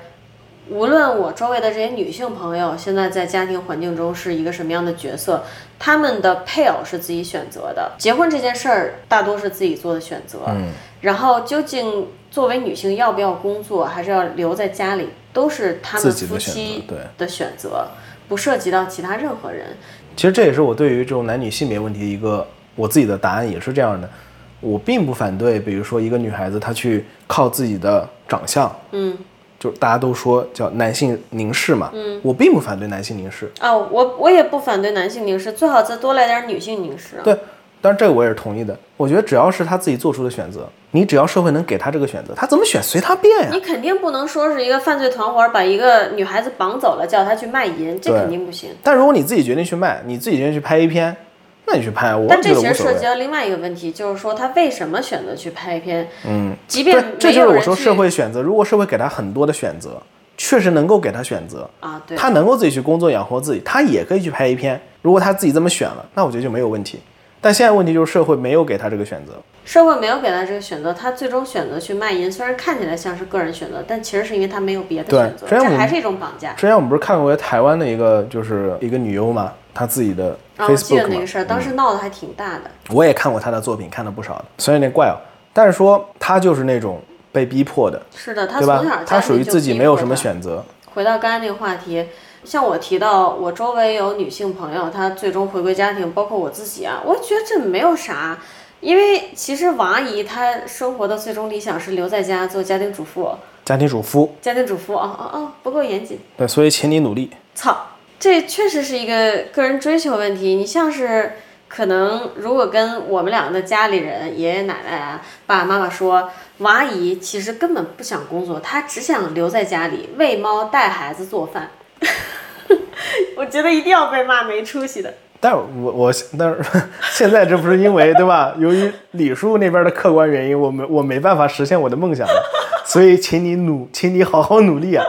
无论我周围的这些女性朋友现在在家庭环境中是一个什么样的角色，她们的配偶是自己选择的，结婚这件事儿大多是自己做的选择。嗯，然后究竟作为女性要不要工作，还是要留在家里，都是他们自己的选择夫妻对的选择，不涉及到其他任何人。其实这也是我对于这种男女性别问题的一个我自己的答案，也是这样的。我并不反对，比如说一个女孩子她去靠自己的长相，嗯，就大家都说叫男性凝视嘛，嗯，我并不反对男性凝视，哦，我我也不反对男性凝视，最好再多来点女性凝视啊。对，当然这个我也是同意的。我觉得只要是他自己做出的选择，你只要社会能给他这个选择，他怎么选随他便呀。你肯定不能说是一个犯罪团伙把一个女孩子绑走了，叫他去卖淫，这肯定不行。但如果你自己决定去卖，你自己决定去拍 A 片，那你去拍，我但这其。实涉及到另外一个问题，就是说他为什么选择去拍一篇？嗯，即便，这就是我说社会选择。如果社会给他很多的选择，确实能够给他选择，啊，对，他能够自己去工作养活自己，他也可以去拍一篇。如果他自己这么选了，那我觉得就没有问题。但现在问题就是社会没有给他这个选择。社会没有给他这个选择，他最终选择去卖淫，虽然看起来像是个人选择，但其实是因为他没有别的选择，这还是一种绑架。之前我们不是看过台湾的一个，就是一个女优嘛，她自己的 Facebook 那个事儿，当时闹得还挺大的。我也看过他的作品，看了不少的，虽然有点怪哦，但是说他就是那种被逼迫的，是的，他从小？他属于自己没有什么选。选择。回到刚才那个话题，像我提到我周围有女性朋友，她最终回归家庭，包括我自己啊，我觉得这没有啥，因为其实王阿姨她生活的最终理想是留在家做家庭主妇，家庭主妇，家庭主妇哦哦哦，不够严谨，对，所以请你努力。操，这确实是一个个人追求问题。你像是可能如果跟我们两个的家里人爷爷奶奶啊、爸爸妈妈说，王阿姨其实根本不想工作，她只想留在家里喂猫、带孩子、做饭。我觉得一定要被骂没出息的。但是我我但是 现在这不是因为对吧？由于李叔那边的客观原因，我没我没办法实现我的梦想了，所以请你努，请你好好努力啊！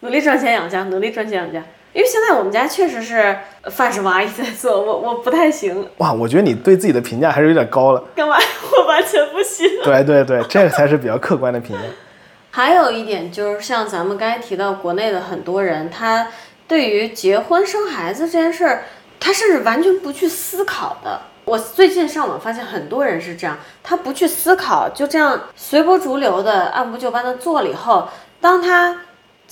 努力赚钱养家，努力赚钱养家。因为现在我们家确实是饭是王阿姨在做，我我不太行，哇，我觉得你对自己的评价还是有点高了。干嘛？我完全不行。对对对，这个才是比较客观的评价。还有一点就是，像咱们刚才提到，国内的很多人，他对于结婚生孩子这件事儿，他是完全不去思考的。我最近上网发现，很多人是这样，他不去思考，就这样随波逐流的、按部就班的做了以后，当他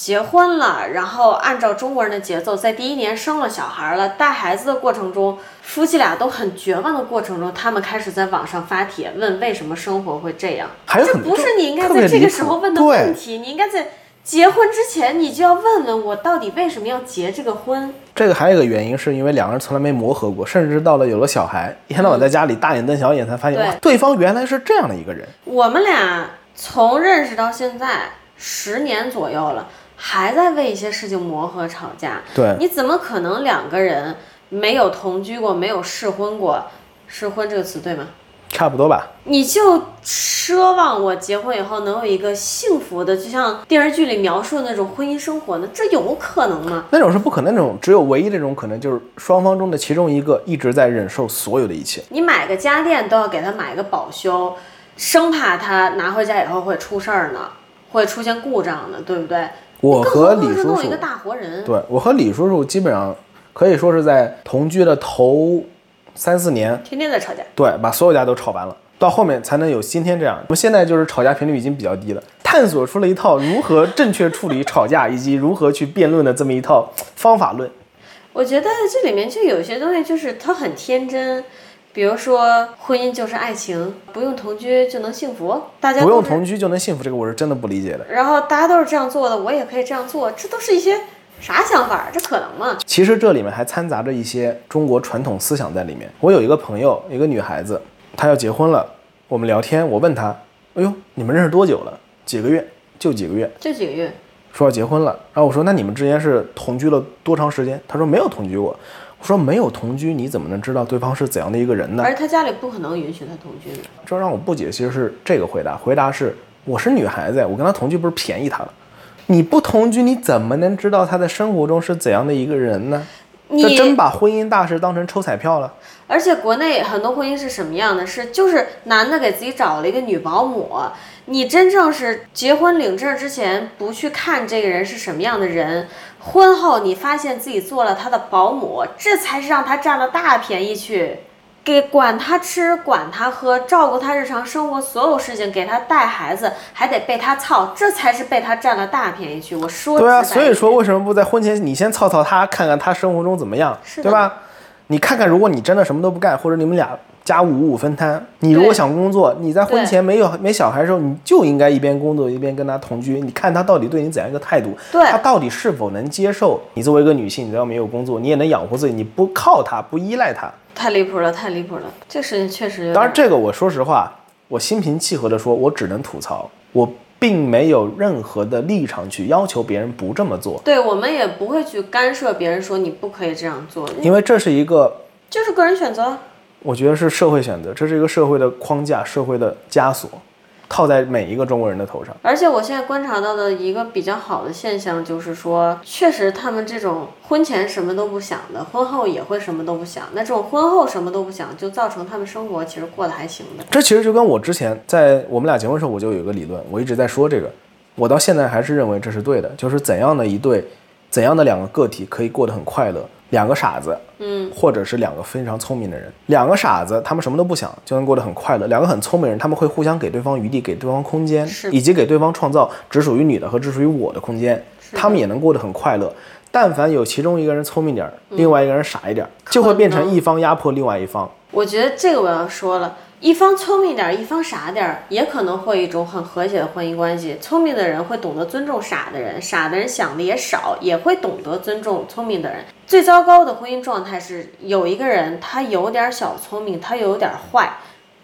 结婚了，然后按照中国人的节奏，在第一年生了小孩了，带孩子的过程中，夫妻俩都很绝望的过程中，他们开始在网上发帖问为什么生活会这样。这还有很不是你应该在这个时候问的问题，你应该在结婚之前你就要问问我到底为什么要结这个婚。这个还有一个原因，是因为两个人从来没磨合过，甚至到了有了小孩，一天到晚在家里大眼瞪小眼，才发现对方原来是这样的一个人。我们俩从认识到现在十年左右了，还在为一些事情磨合吵架。对，你怎么可能两个人没有同居过，没有试婚过？试婚这个词对吗？差不多吧。你就奢望我结婚以后能有一个幸福的，就像电视剧里描述的那种婚姻生活呢？这有可能吗？那种是不可能，那种只有唯一的这种可能，就是双方中的其中一个一直在忍受所有的一切。你买个家电都要给他买个保修，生怕他拿回家以后会出事儿呢，会出现故障呢，对不对？我和李叔叔一个，大活人，对我和李叔叔基本上可以说是在同居的头三四年，天天在吵架。对，把所有家都吵完了，到后面才能有今天这样。我们现在就是吵架频率已经比较低了，探索出了一套如何正确处理吵架以及如何去辩论的这么一套方法论。我觉得这里面就有些东西就是他很天真，比如说婚姻就是爱情，不用同居就能幸福，大家不用同居就能幸福，这个我是真的不理解的。然后大家都是这样做的，我也可以这样做，这都是一些啥想法？这可能吗？其实这里面还掺杂着一些中国传统思想在里面。我有一个朋友，一个女孩子，她要结婚了，我们聊天，我问她，哎呦，你们认识多久了？几个月？就几个月。就几个月，说要结婚了，然后我说那你们之间是同居了多长时间？她说没有同居过。我说没有同居，你怎么能知道对方是怎样的一个人呢？而他家里不可能允许他同居的。这让我不解，其实是这个回答。回答是我是女孩子，我跟他同居不是便宜他了？你不同居，你怎么能知道他在生活中是怎样的一个人呢？你真把婚姻大事当成抽彩票了。而且国内很多婚姻是什么样的？是就是男的给自己找了一个女保姆，你真正是结婚领证之前不去看这个人是什么样的人，婚后你发现自己做了他的保姆，这才是让他占了大便宜去。给管他吃，管他喝，照顾他日常生活所有事情，给他带孩子，还得被他操，这才是被他占了大便宜去。我说对啊，所以说为什么不在婚前你先操操他，看看他生活中怎么样，对吧？你看看，如果你真的什么都不干，或者你们俩家务五五分摊，你如果想工作，你在婚前没有没小孩的时候，你就应该一边工作一边跟他同居，你看他到底对你怎样一个态度，他到底是否能接受你作为一个女性，你只要没有工作，你也能养活自己，你不靠他，不依赖他。太离谱了，太离谱了！这事情确实。当然，这个我说实话，我心平气和的说，我只能吐槽，我并没有任何的立场去要求别人不这么做。对我们也不会去干涉别人说你不可以这样做，因为这是一个就是个人选择。我觉得是社会选择，这是一个社会的框架，社会的枷锁。套在每一个中国人的头上，而且我现在观察到的一个比较好的现象就是说，确实他们这种婚前什么都不想的，婚后也会什么都不想。那这种婚后什么都不想，就造成他们生活其实过得还行的。这其实就跟我之前在我们俩结婚时候，我就有一个理论，我一直在说这个，我到现在还是认为这是对的，就是怎样的一对，怎样的两个个体可以过得很快乐。两个傻子，嗯，或者是两个非常聪明的人，两个傻子，他们什么都不想，就能过得很快乐。两个很聪明人，他们会互相给对方余地，给对方空间，以及给对方创造只属于你的和只属于我的空间，他们也能过得很快乐。但凡有其中一个人聪明点儿，另外一个人傻一点儿，就会变成一方压迫另外一方。我觉得这个我要说了。一方聪明点儿，一方傻点儿，也可能会一种很和谐的婚姻关系。聪明的人会懂得尊重傻的人，傻的人想的也少，也会懂得尊重聪明的人。最糟糕的婚姻状态是有一个人他有点小聪明，他又有点坏，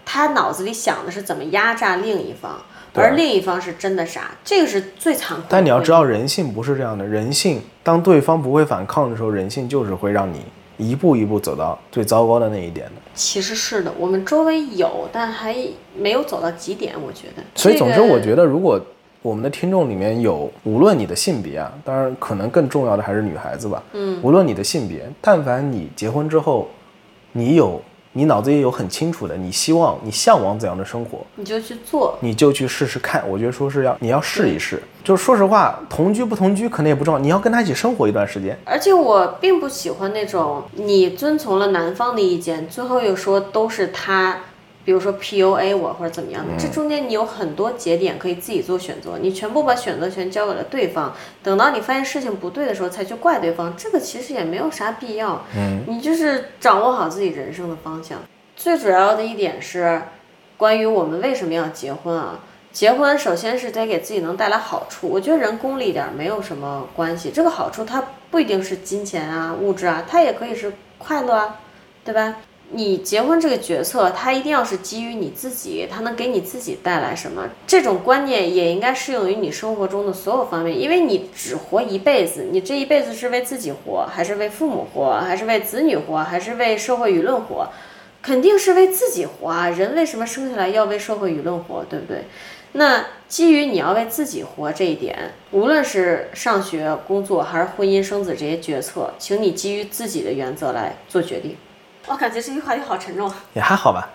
他脑子里想的是怎么压榨另一方，而另一方是真的傻，这个是最残酷。但你要知道，人性不是这样的，人性当对方不会反抗的时候，人性就是会让你。一步一步走到最糟糕的那一点的，其实是的，我们周围有，但还没有走到极点，我觉得。所以，总之，我觉得如果我们的听众里面有，无论你的性别啊，当然可能更重要的还是女孩子吧，嗯，无论你的性别，但凡你结婚之后，你有。你脑子也有很清楚的，你希望你向往怎样的生活，你就去做，你就去试试看。我觉得说是要你要试一试，就是说实话，同居不同居可能也不重要，你要跟他一起生活一段时间。而且我并不喜欢那种你遵从了男方的意见，最后又说都是他。比如说 PUA 我或者怎么样的，这中间你有很多节点可以自己做选择，你全部把选择权交给了对方，等到你发现事情不对的时候才去怪对方，这个其实也没有啥必要。嗯，你就是掌握好自己人生的方向。最主要的一点是，关于我们为什么要结婚啊？结婚首先是得给自己能带来好处，我觉得人功利一点没有什么关系，这个好处它不一定是金钱啊、物质啊，它也可以是快乐啊，对吧？你结婚这个决策，它一定要是基于你自己，它能给你自己带来什么？这种观念也应该适用于你生活中的所有方面，因为你只活一辈子，你这一辈子是为自己活，还是为父母活，还是为子女活，还是为社会舆论活？肯定是为自己活啊！人为什么生下来要为社会舆论活，对不对？那基于你要为自己活这一点，无论是上学、工作还是婚姻、生子这些决策，请你基于自己的原则来做决定。我感觉这句话题好沉重，也还好吧。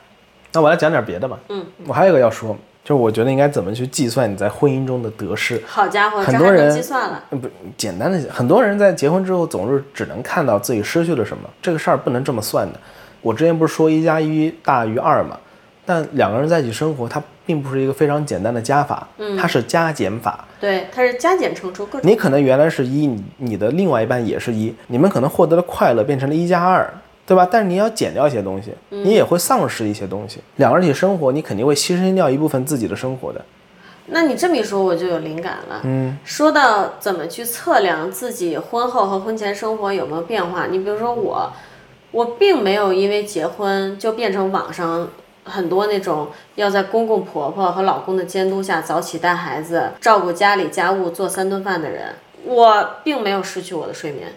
那我来讲点别的吧。嗯，我还有一个要说，就是我觉得应该怎么去计算你在婚姻中的得失。好家伙，很多人计算了。不简单的，很多人在结婚之后总是只能看到自己失去了什么，这个事儿不能这么算的。我之前不是说一加一大于二嘛？但两个人在一起生活，它并不是一个非常简单的加法，它是加减法。对，它是加减乘除各种。你可能原来是一，你你的另外一半也是一，你们可能获得了快乐，变成了一加二。对吧？但是你要减掉一些东西，你也会丧失一些东西。两个人一起生活，你肯定会牺牲掉一部分自己的生活的。那你这么一说，我就有灵感了。嗯，说到怎么去测量自己婚后和婚前生活有没有变化，你比如说我，我并没有因为结婚就变成网上很多那种要在公公婆婆和老公的监督下早起带孩子、照顾家里家务、做三顿饭的人。我并没有失去我的睡眠，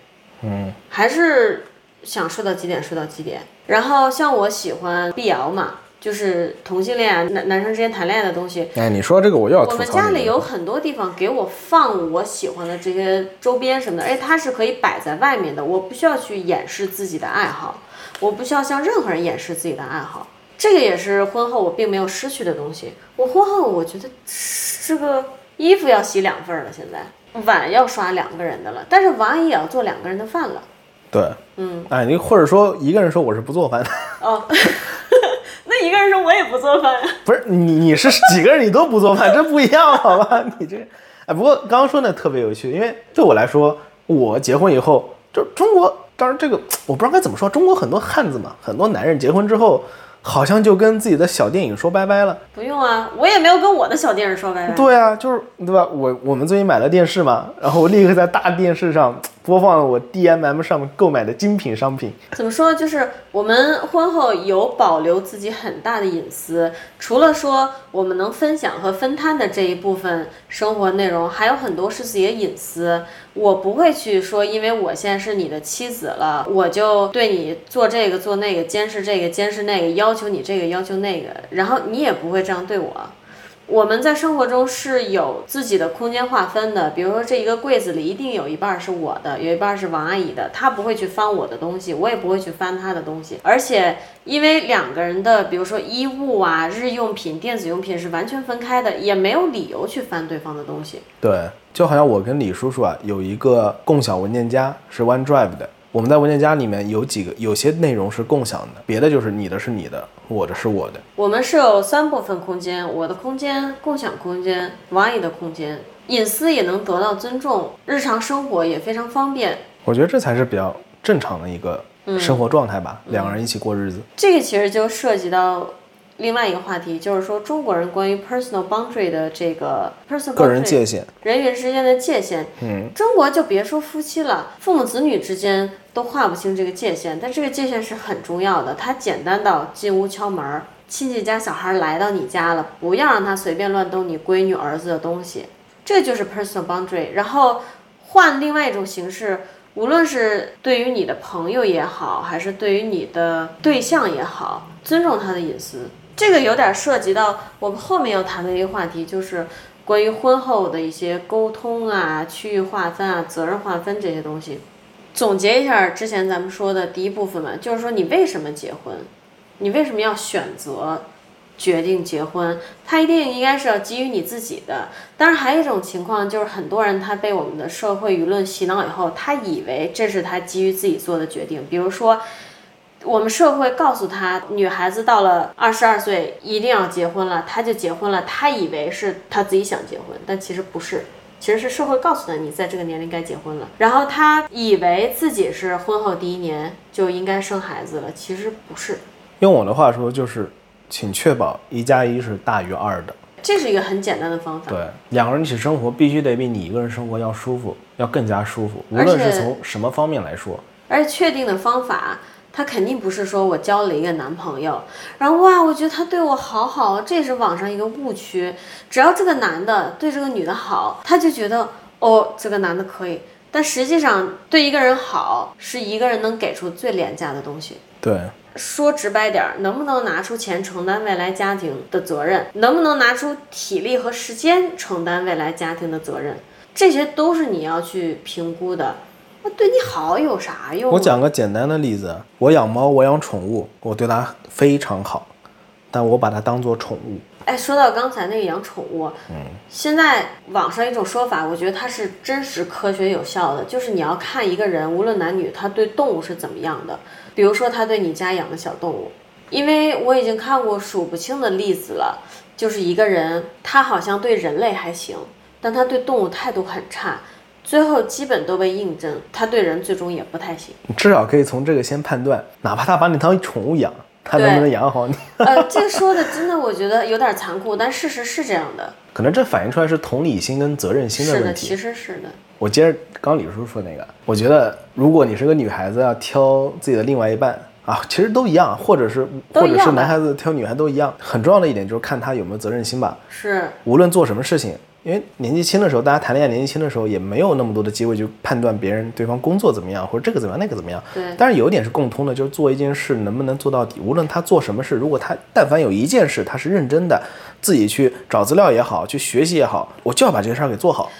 嗯，还是。想睡到几点睡到几点，然后像我喜欢碧瑶嘛，就是同性恋男男生之间谈恋爱的东西。哎，你说这个我又要我们家里有很多地方给我放我喜欢的这些周边什么的，而且它是可以摆在外面的，我不需要去掩饰自己的爱好，我不需要向任何人掩饰自己的爱好。这个也是婚后我并没有失去的东西。我婚后我觉得这个衣服要洗两份了，现在碗要刷两个人的了，但是碗也要做两个人的饭了。对，嗯，哎，你或者说一个人说我是不做饭的。哦。那一个人说我也不做饭，不是你你是几个人你都不做饭，这不一样好吧？你这，哎，不过刚刚说那特别有趣，因为对我来说，我结婚以后就中国，当然这个我不知道该怎么说，中国很多汉子嘛，很多男人结婚之后。好像就跟自己的小电影说拜拜了。不用啊，我也没有跟我的小电影说拜拜。对啊，就是对吧？我我们最近买了电视嘛，然后我立刻在大电视上播放了我 DMM 上面购买的精品商品。怎么说？就是我们婚后有保留自己很大的隐私，除了说我们能分享和分摊的这一部分生活内容，还有很多是自己的隐私。我不会去说，因为我现在是你的妻子了，我就对你做这个做那个，监视这个监视那个，要求你这个要求那个，然后你也不会这样对我。我们在生活中是有自己的空间划分的，比如说这一个柜子里一定有一半是我的，有一半是王阿姨的，她不会去翻我的东西，我也不会去翻她的东西。而且因为两个人的，比如说衣物啊、日用品、电子用品是完全分开的，也没有理由去翻对方的东西。对，就好像我跟李叔叔啊有一个共享文件夹，是 OneDrive 的。我们在文件夹里面有几个，有些内容是共享的，别的就是你的是你的，我的是我的。我们是有三部分空间，我的空间、共享空间、王姨的空间，隐私也能得到尊重，日常生活也非常方便。我觉得这才是比较正常的一个生活状态吧，两个人一起过日子。这个其实就涉及到。另外一个话题就是说，中国人关于 personal boundary 的这个 personal 个人界限，人与人之间的界限。嗯，中国就别说夫妻了，父母子女之间都划不清这个界限。但这个界限是很重要的，它简单到进屋敲门，亲戚家小孩来到你家了，不要让他随便乱动你闺女儿子的东西，这就是 personal boundary。然后换另外一种形式，无论是对于你的朋友也好，还是对于你的对象也好，尊重他的隐私。这个有点涉及到我们后面要谈的一个话题，就是关于婚后的一些沟通啊、区域划分啊、责任划分这些东西。总结一下之前咱们说的第一部分嘛，就是说你为什么结婚，你为什么要选择决定结婚，它一定应该是要基于你自己的。当然，还有一种情况就是很多人他被我们的社会舆论洗脑以后，他以为这是他基于自己做的决定，比如说。我们社会告诉他，女孩子到了二十二岁一定要结婚了，她就结婚了。她以为是她自己想结婚，但其实不是，其实是社会告诉的你在这个年龄该结婚了。然后他以为自己是婚后第一年就应该生孩子了，其实不是。用我的话说就是，请确保一加一是大于二的。这是一个很简单的方法。对，两个人一起生活必须得比你一个人生活要舒服，要更加舒服，无论是从什么方面来说。而且确定的方法。他肯定不是说我交了一个男朋友，然后哇，我觉得他对我好好，这也是网上一个误区。只要这个男的对这个女的好，他就觉得哦，这个男的可以。但实际上，对一个人好是一个人能给出最廉价的东西。对，说直白点儿，能不能拿出钱承担未来家庭的责任，能不能拿出体力和时间承担未来家庭的责任，这些都是你要去评估的。那对你好有啥用？我讲个简单的例子，我养猫，我养宠物，我对它非常好，但我把它当做宠物。哎，说到刚才那个养宠物，嗯，现在网上一种说法，我觉得它是真实、科学、有效的，就是你要看一个人，无论男女，他对动物是怎么样的。比如说，他对你家养的小动物，因为我已经看过数不清的例子了，就是一个人，他好像对人类还行，但他对动物态度很差。最后基本都被印证，他对人最终也不太行。至少可以从这个先判断，哪怕他把你当宠物养，他能不能养好你？呃，这说的真的，我觉得有点残酷，但事实是这样的。可能这反映出来是同理心跟责任心的问题。是的，其实是的。我接着刚李叔说那个，我觉得如果你是个女孩子要挑自己的另外一半啊，其实都一样，或者是或者是男孩子挑女孩都一样。很重要的一点就是看他有没有责任心吧。是。无论做什么事情。因为年纪轻的时候，大家谈恋爱年纪轻的时候也没有那么多的机会去判断别人对方工作怎么样，或者这个怎么样那个怎么样。对。但是有一点是共通的，就是做一件事能不能做到底。无论他做什么事，如果他但凡有一件事他是认真的，自己去找资料也好，去学习也好，我就要把这个事儿给做好。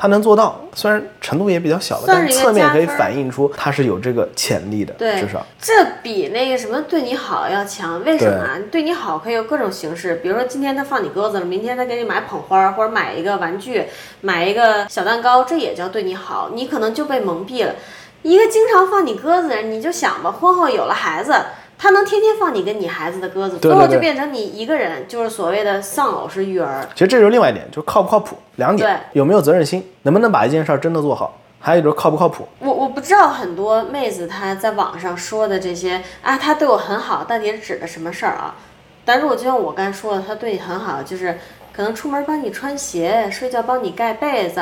他能做到，虽然程度也比较小，但是侧面可以反映出他是有这个潜力的。对，至少这比那个什么对你好要强。为什么啊？对你好可以有各种形式，比如说今天他放你鸽子了，明天他给你买捧花，或者买一个玩具，买一个小蛋糕，这也叫对你好。你可能就被蒙蔽了。一个经常放你鸽子的人，你就想吧，婚后有了孩子。他能天天放你跟你孩子的鸽子，最后就变成你一个人，就是所谓的丧偶式育儿。其实这就是另外一点，就是靠不靠谱两点，有没有责任心，能不能把一件事儿真的做好，还有就是靠不靠谱。我我不知道很多妹子她在网上说的这些啊，她对我很好，到底是指的什么事儿啊？但如果就像我刚才说的，她对你很好，就是可能出门帮你穿鞋，睡觉帮你盖被子，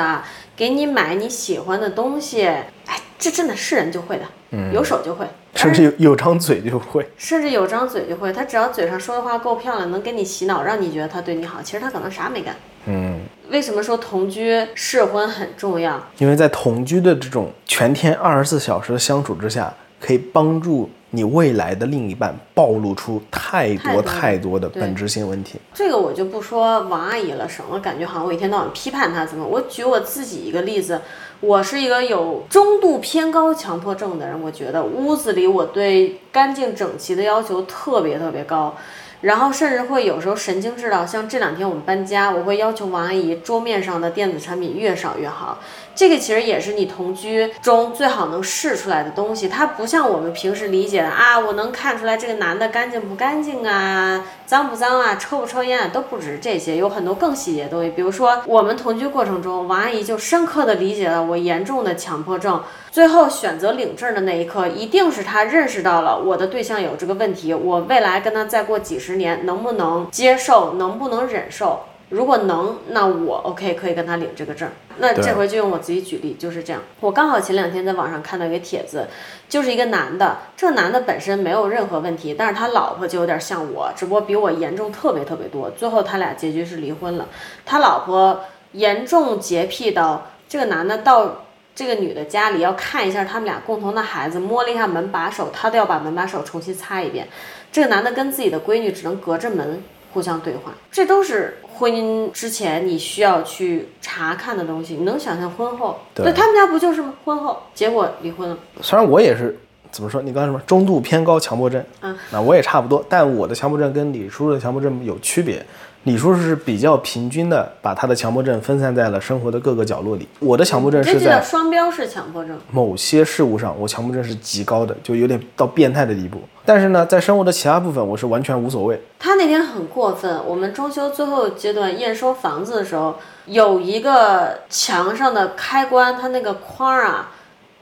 给你买你喜欢的东西，哎，这真的是人就会的，嗯，有手就会。甚至有有张嘴就会，甚至有张嘴就会。他只要嘴上说的话够漂亮，能给你洗脑，让你觉得他对你好。其实他可能啥没干。嗯。为什么说同居试婚很重要？因为在同居的这种全天二十四小时的相处之下，可以帮助你未来的另一半暴露出太多太多的本质性问题。这个我就不说王阿姨了，省了感觉好像我一天到晚批判她怎么。我举我自己一个例子。我是一个有中度偏高强迫症的人，我觉得屋子里我对干净整齐的要求特别特别高。然后甚至会有时候神经质到，像这两天我们搬家，我会要求王阿姨桌面上的电子产品越少越好。这个其实也是你同居中最好能试出来的东西。它不像我们平时理解的啊，我能看出来这个男的干净不干净啊，脏不脏啊，抽不抽烟啊，都不止这些，有很多更细节的东西。比如说我们同居过程中，王阿姨就深刻的理解了我严重的强迫症。最后选择领证的那一刻，一定是他认识到了我的对象有这个问题，我未来跟他再过几十年，能不能接受，能不能忍受？如果能，那我 OK 可以跟他领这个证。那这回就用我自己举例，就是这样。我刚好前两天在网上看到一个帖子，就是一个男的，这男的本身没有任何问题，但是他老婆就有点像我，只不过比我严重特别特别多。最后他俩结局是离婚了。他老婆严重洁癖到这个男的到。这个女的家里要看一下他们俩共同的孩子，摸了一下门把手，她都要把门把手重新擦一遍。这个男的跟自己的闺女只能隔着门互相对话，这都是婚姻之前你需要去查看的东西。你能想象婚后？对，他们家不就是吗？婚后结果离婚了。虽然我也是怎么说，你刚才什么中度偏高强迫症，嗯，那我也差不多，但我的强迫症跟李叔叔的强迫症有区别。李叔是比较平均的，把他的强迫症分散在了生活的各个角落里。我的强迫症是在双标式强迫症，某些事物上，我强迫症是极高的，就有点到变态的地步。但是呢，在生活的其他部分，我是完全无所谓。他那天很过分，我们装修最后阶段验收房子的时候，有一个墙上的开关，它那个框啊，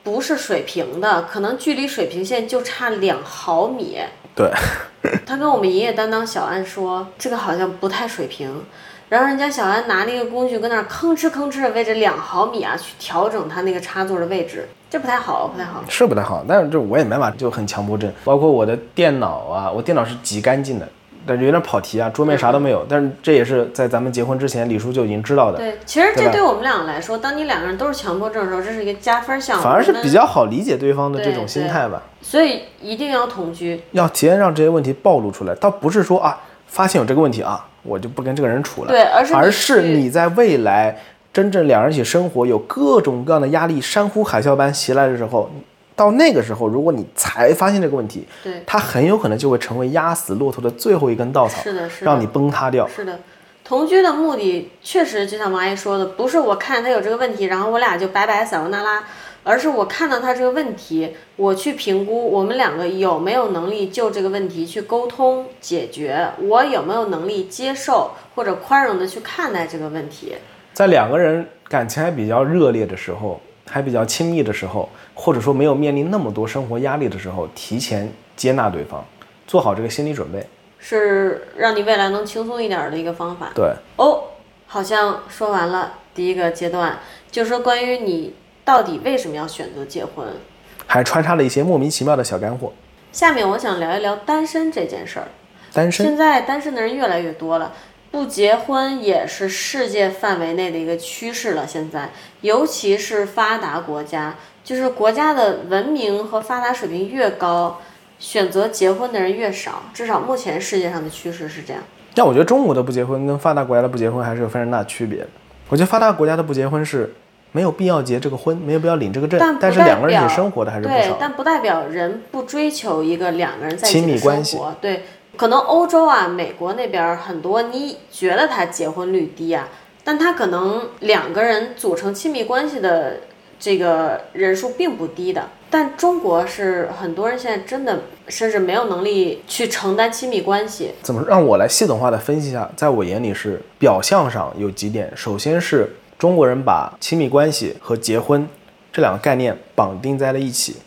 不是水平的，可能距离水平线就差两毫米。对，他跟我们营业担当小安说，这个好像不太水平。然后人家小安拿那个工具跟那儿吭哧吭哧的位置两毫米啊去调整他那个插座的位置，这不太好，不太好。是不太好，但是这我也没法，就很强迫症。包括我的电脑啊，我电脑是极干净的。感觉有点跑题啊，桌面啥都没有，但是这也是在咱们结婚之前，李叔就已经知道的。对，其实这对我们两个来说，当你两个人都是强迫症的时候，这是一个加分项。反而是比较好理解对方的这种心态吧。所以一定要同居，要提前让这些问题暴露出来，倒不是说啊，发现有这个问题啊，我就不跟这个人处了。对，而是而是你在未来真正两人一起生活，有各种各样的压力山呼海啸般袭来的时候。到那个时候，如果你才发现这个问题，对，它很有可能就会成为压死骆驼的最后一根稻草，是的，是的，让你崩塌掉。是的，同居的目的确实就像王阿姨说的，不是我看他有这个问题，然后我俩就拜拜撒由那拉，而是我看到他这个问题，我去评估我们两个有没有能力就这个问题去沟通解决，我有没有能力接受或者宽容的去看待这个问题。在两个人感情还比较热烈的时候。还比较亲密的时候，或者说没有面临那么多生活压力的时候，提前接纳对方，做好这个心理准备，是让你未来能轻松一点的一个方法。对，哦，好像说完了第一个阶段，就是说关于你到底为什么要选择结婚，还穿插了一些莫名其妙的小干货。下面我想聊一聊单身这件事儿。单身，现在单身的人越来越多了。不结婚也是世界范围内的一个趋势了。现在，尤其是发达国家，就是国家的文明和发达水平越高，选择结婚的人越少。至少目前世界上的趋势是这样。但我觉得中国的不结婚跟发达国家的不结婚还是有非常大区别的。我觉得发达国家的不结婚是没有必要结这个婚，没有必要领这个证，但但是两个人一起生活的还是不对少，。但不代表人不追求一个两个人在一起亲密的生关系活。对，可能欧洲啊、美国那边很多，你觉得他结婚率低啊，但他可能两个人组成亲密关系的这个人数并不低的。但中国是很多人现在真的甚至没有能力去承担亲密关系。怎么让我来系统化的分析一下？在我眼里是表象上有几点，首先是中国人把亲密关系和结婚这两个概念绑定在了一起。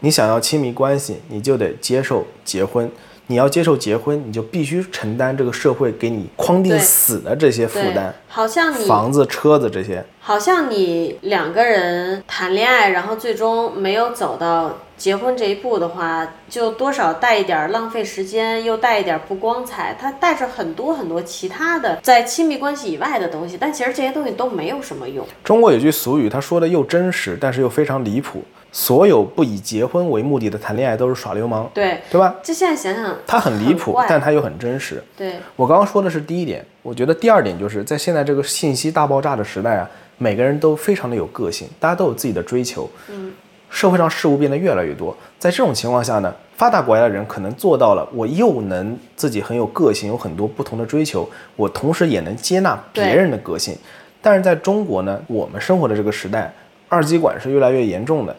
你想要亲密关系，你就得接受结婚；你要接受结婚，你就必须承担这个社会给你框定死的这些负担，，好像你房子、车子这些。好像你两个人谈恋爱，然后最终没有走到结婚这一步的话，就多少带一点儿浪费时间，又带一点儿不光彩，它带着很多很多其他的在亲密关系以外的东西，但其实这些东西都没有什么用。中国有句俗语，他说的又真实，但是又非常离谱。所有不以结婚为目的的谈恋爱都是耍流氓，对，对吧？就现在想想，它很离谱，但它又很真实。对我刚刚说的是第一点，我觉得第二点就是在现在这个信息大爆炸的时代啊，每个人都非常的有个性，大家都有自己的追求。嗯，社会上事物变得越来越多，在这种情况下呢，发达国家的人可能做到了，我又能自己很有个性，有很多不同的追求，我同时也能接纳别人的个性。但是在中国呢，我们生活的这个时代，二极管是越来越严重的，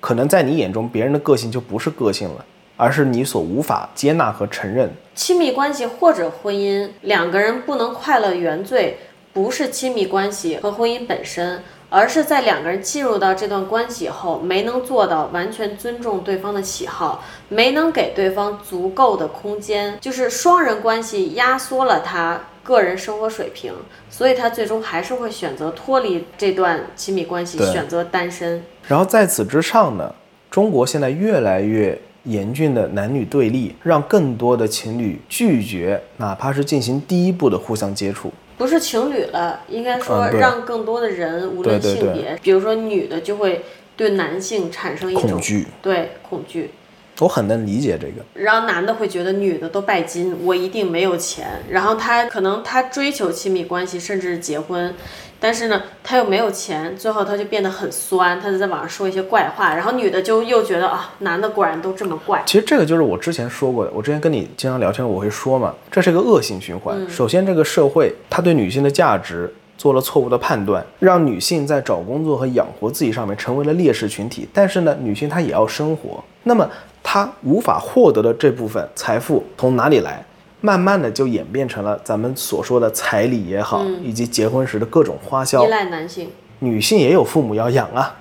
可能在你眼中，别人的个性就不是个性了，而是你所无法接纳和承认。亲密关系或者婚姻，两个人不能快乐原罪，不是亲密关系和婚姻本身，而是在两个人进入到这段关系以后，没能做到完全尊重对方的喜好，没能给对方足够的空间，就是双人关系压缩了他个人生活水平，所以他最终还是会选择脱离这段亲密关系，选择单身。然后在此之上呢，中国现在越来越严峻的男女对立，让更多的情侣拒绝哪怕是进行第一步的互相接触。不是情侣了，应该说让更多的人，无论对对性别，比如说女的就会对男性产生一种恐惧，对恐惧，我很能理解这个。然后男的会觉得女的都拜金，我一定没有钱，然后他可能他追求亲密关系，甚至结婚，但是呢他又没有钱，最后他就变得很酸，他就在网上说一些怪话，然后女的就又觉得啊，男的果然都这么怪，其实这个就是我之前说过的，我之前跟你经常聊天，我会说嘛，这是一个恶性循环。首先，这个社会他对女性的价值做了错误的判断，让女性在找工作和养活自己上面成为了劣势群体。但是呢，女性她也要生活，那么她无法获得的这部分财富从哪里来？慢慢的就演变成了咱们所说的彩礼也好，以及结婚时的各种花销依。赖男性。女性也有父母要养啊，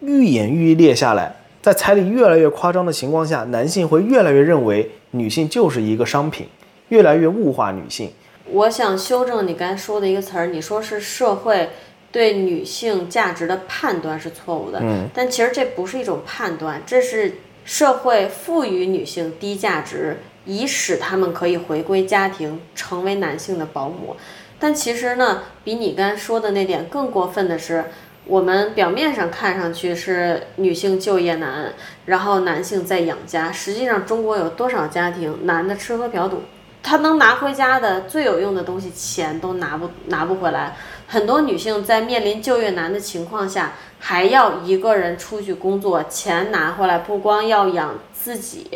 愈演愈烈下来，在彩礼越来越夸张的情况下，男性会越来越认为女性就是一个商品，越来越物化女性。我想修正你刚才说的一个词儿，你说是社会对女性价值的判断是错误的，嗯，但其实这不是一种判断，这是社会赋予女性低价值，以使他们可以回归家庭，成为男性的保姆。但其实呢，比你刚才说的那点更过分的是，我们表面上看上去是女性就业难，然后男性在养家，实际上中国有多少家庭男的吃喝嫖赌？他能拿回家的最有用的东西，钱都拿不拿不回来。很多女性在面临就业难的情况下，还要一个人出去工作，钱拿回来不光要养自己，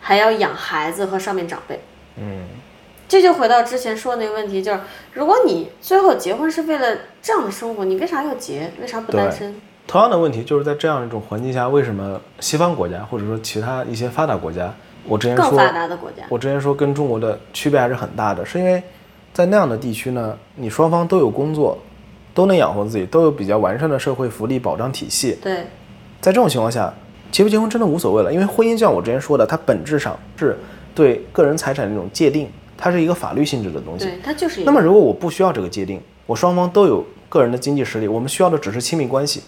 还要养孩子和上面长辈。嗯，这就回到之前说的那个问题，就是如果你最后结婚是为了这样的生活，你为啥要结？为啥不单身？同样的问题就是在这样一种环境下，为什么西方国家或者说其他一些发达国家，我之前说更发达的国家，我之前说跟中国的区别还是很大的，是因为在那样的地区呢，你双方都有工作，都能养活自己，都有比较完善的社会福利保障体系。对在这种情况下，结不结婚真的无所谓了，因为婚姻就像我之前说的，它本质上是对个人财产的一种界定，它是一个法律性质的东西。对，它就是一那么如果我不需要这个界定，我双方都有个人的经济实力，我们需要的只是亲密关系，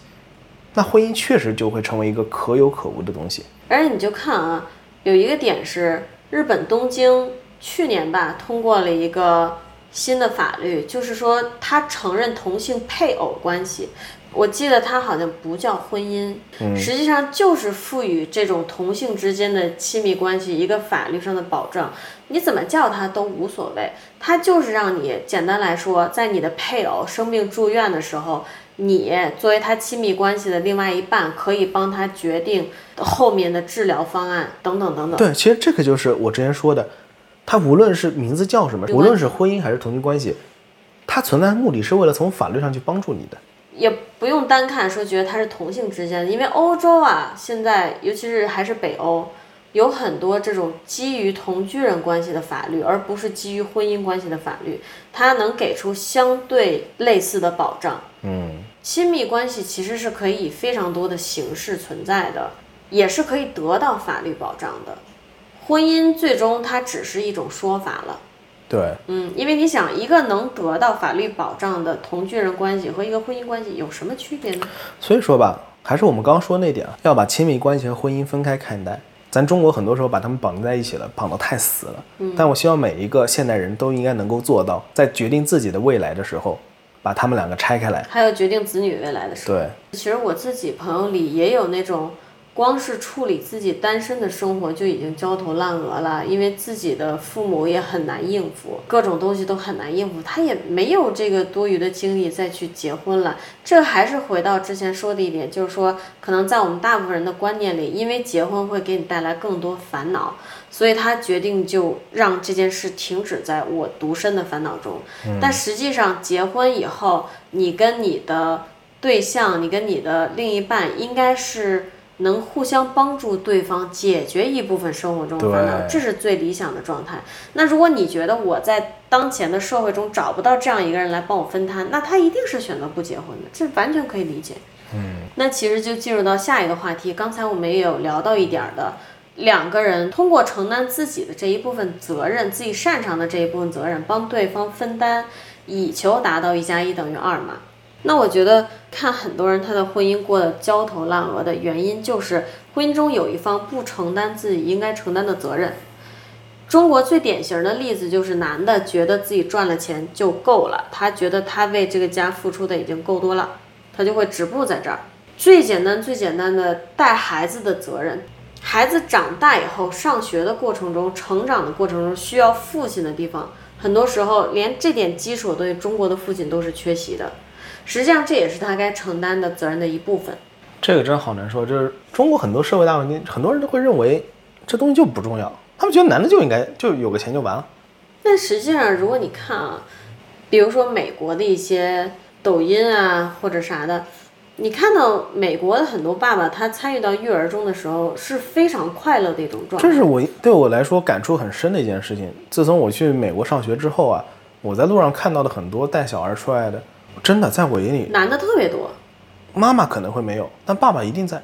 那婚姻确实就会成为一个可有可无的东西。而且你就看啊，有一个点是日本东京去年吧通过了一个新的法律，就是说他承认同性配偶关系。我记得它好像不叫婚姻，实际上就是赋予这种同性之间的亲密关系一个法律上的保障。你怎么叫它都无所谓，它就是让你简单来说，在你的配偶生病住院的时候，你作为他亲密关系的另外一半，可以帮他决定后面的治疗方案等等等等。对，其实这个就是我之前说的，它无论是名字叫什么，无论是婚姻还是同性关系，它存在的目的是为了从法律上去帮助你的。也不用单看说觉得它是同性之间的，因为欧洲啊，现在尤其是还是北欧，有很多这种基于同居人关系的法律，而不是基于婚姻关系的法律，它能给出相对类似的保障。嗯，亲密关系其实是可以以非常多的形式存在的，也是可以得到法律保障的。婚姻最终它只是一种说法了。对，嗯，因为你想，一个能得到法律保障的同居人关系和一个婚姻关系有什么区别呢？所以说吧，还是我们刚刚说那点啊，要把亲密关系和婚姻分开看待。咱中国很多时候把他们绑在一起了，绑得太死了。嗯，但我希望每一个现代人都应该能够做到，在决定自己的未来的时候，把他们两个拆开来。还有决定子女未来的时候。对，其实我自己朋友里也有那种。光是处理自己单身的生活就已经焦头烂额了，因为自己的父母也很难应付，各种东西都很难应付，他也没有这个多余的精力再去结婚了。这还是回到之前说的一点，就是说，可能在我们大部分人的观念里，因为结婚会给你带来更多烦恼，所以他决定就让这件事停止在我独身的烦恼中。但实际上，结婚以后，你跟你的对象，你跟你的另一半，应该是。能互相帮助对方解决一部分生活中的烦恼，这是最理想的状态。那如果你觉得我在当前的社会中找不到这样一个人来帮我分摊，那他一定是选择不结婚的，这完全可以理解。嗯，那其实就进入到下一个话题。刚才我们也有聊到一点的，两个人通过承担自己的这一部分责任，自己擅长的这一部分责任，帮对方分担，以求达到一加一等于二嘛。那我觉得看很多人他的婚姻过得焦头烂额的原因，就是婚姻中有一方不承担自己应该承担的责任。中国最典型的例子就是男的觉得自己赚了钱就够了，他觉得他为这个家付出的已经够多了，他就会止步在这儿。最简单最简单的带孩子的责任，孩子长大以后上学的过程中、成长的过程中需要父亲的地方，很多时候连这点基础东西，中国的父亲都是缺席的。实际上这也是他该承担的责任的一部分。这个真好难说，就是中国很多社会大环境，很多人都会认为这东西就不重要，他们觉得男的就应该就有个钱就完了。但实际上，如果你看啊，比如说美国的一些抖音啊或者啥的，你看到美国的很多爸爸，他参与到育儿中的时候是非常快乐的一种状态。这是我对我来说感触很深的一件事情。自从我去美国上学之后啊，我在路上看到的很多带小孩出来的。真的，在我眼里，男的特别多，妈妈可能会没有，但爸爸一定在。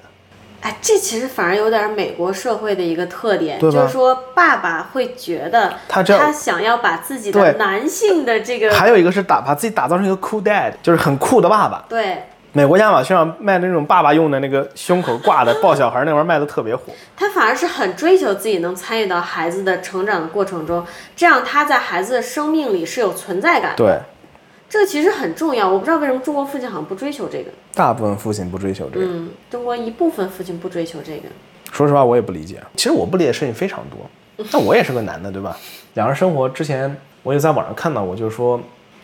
哎，这其实反而有点美国社会的一个特点，就是说爸爸会觉得他他想要把自己的男性的这个，还有一个是打把自己打造成一个 cool dad，就是很酷的爸爸。对，美国亚马逊上卖的那种爸爸用的那个胸口挂的抱小孩那玩意儿卖的特别火。他反而是很追求自己能参与到孩子的成长的过程中，这样他在孩子的生命里是有存在感的。对。这个其实很重要，我不知道为什么中国父亲好像不追求这个。大部分父亲不追求这个。嗯，中国一部分父亲不追求这个。说实话，我也不理解。其实我不理解的事情非常多。那我也是个男的，对吧？两人生活之前，我也在网上看到过，就是说，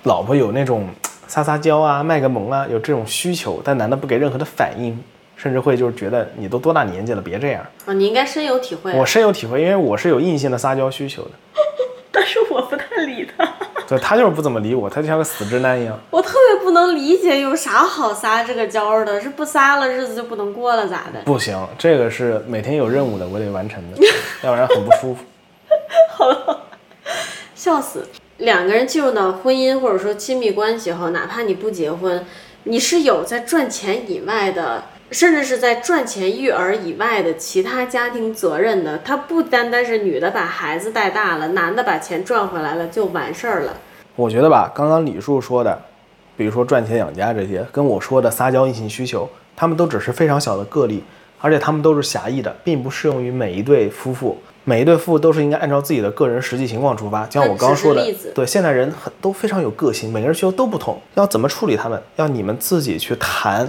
老婆有那种撒撒娇啊、卖个萌啊，有这种需求，但男的不给任何的反应，甚至会就是觉得你都多大年纪了，别这样啊。你应该深有体会。我深有体会，因为我是有硬性的撒娇需求的。但是我不太理他。对他就是不怎么理我，他就像个死直男一样。我特别不能理解，有啥好撒这个娇的？是不撒了日子就不能过了咋的？不行，这个是每天有任务的，我得完成的，要不然很不舒服。好了，笑死！两个人进入到婚姻或者说亲密关系后，哪怕你不结婚，你是有在赚钱以外的。甚至是在赚钱育儿以外的其他家庭责任的，他不单单是女的把孩子带大了，男的把钱赚回来了就完事儿了。我觉得吧，刚刚李叔说的，比如说赚钱养家这些，跟我说的撒娇硬性需求，他们都只是非常小的个例。而且他们都是狭义的，并不适用于每一对夫妇。每一对夫妇都是应该按照自己的个人实际情况出发，就像我刚刚说的，对，现在人很都非常有个性，每个人需求都不同，要怎么处理他们，要你们自己去谈。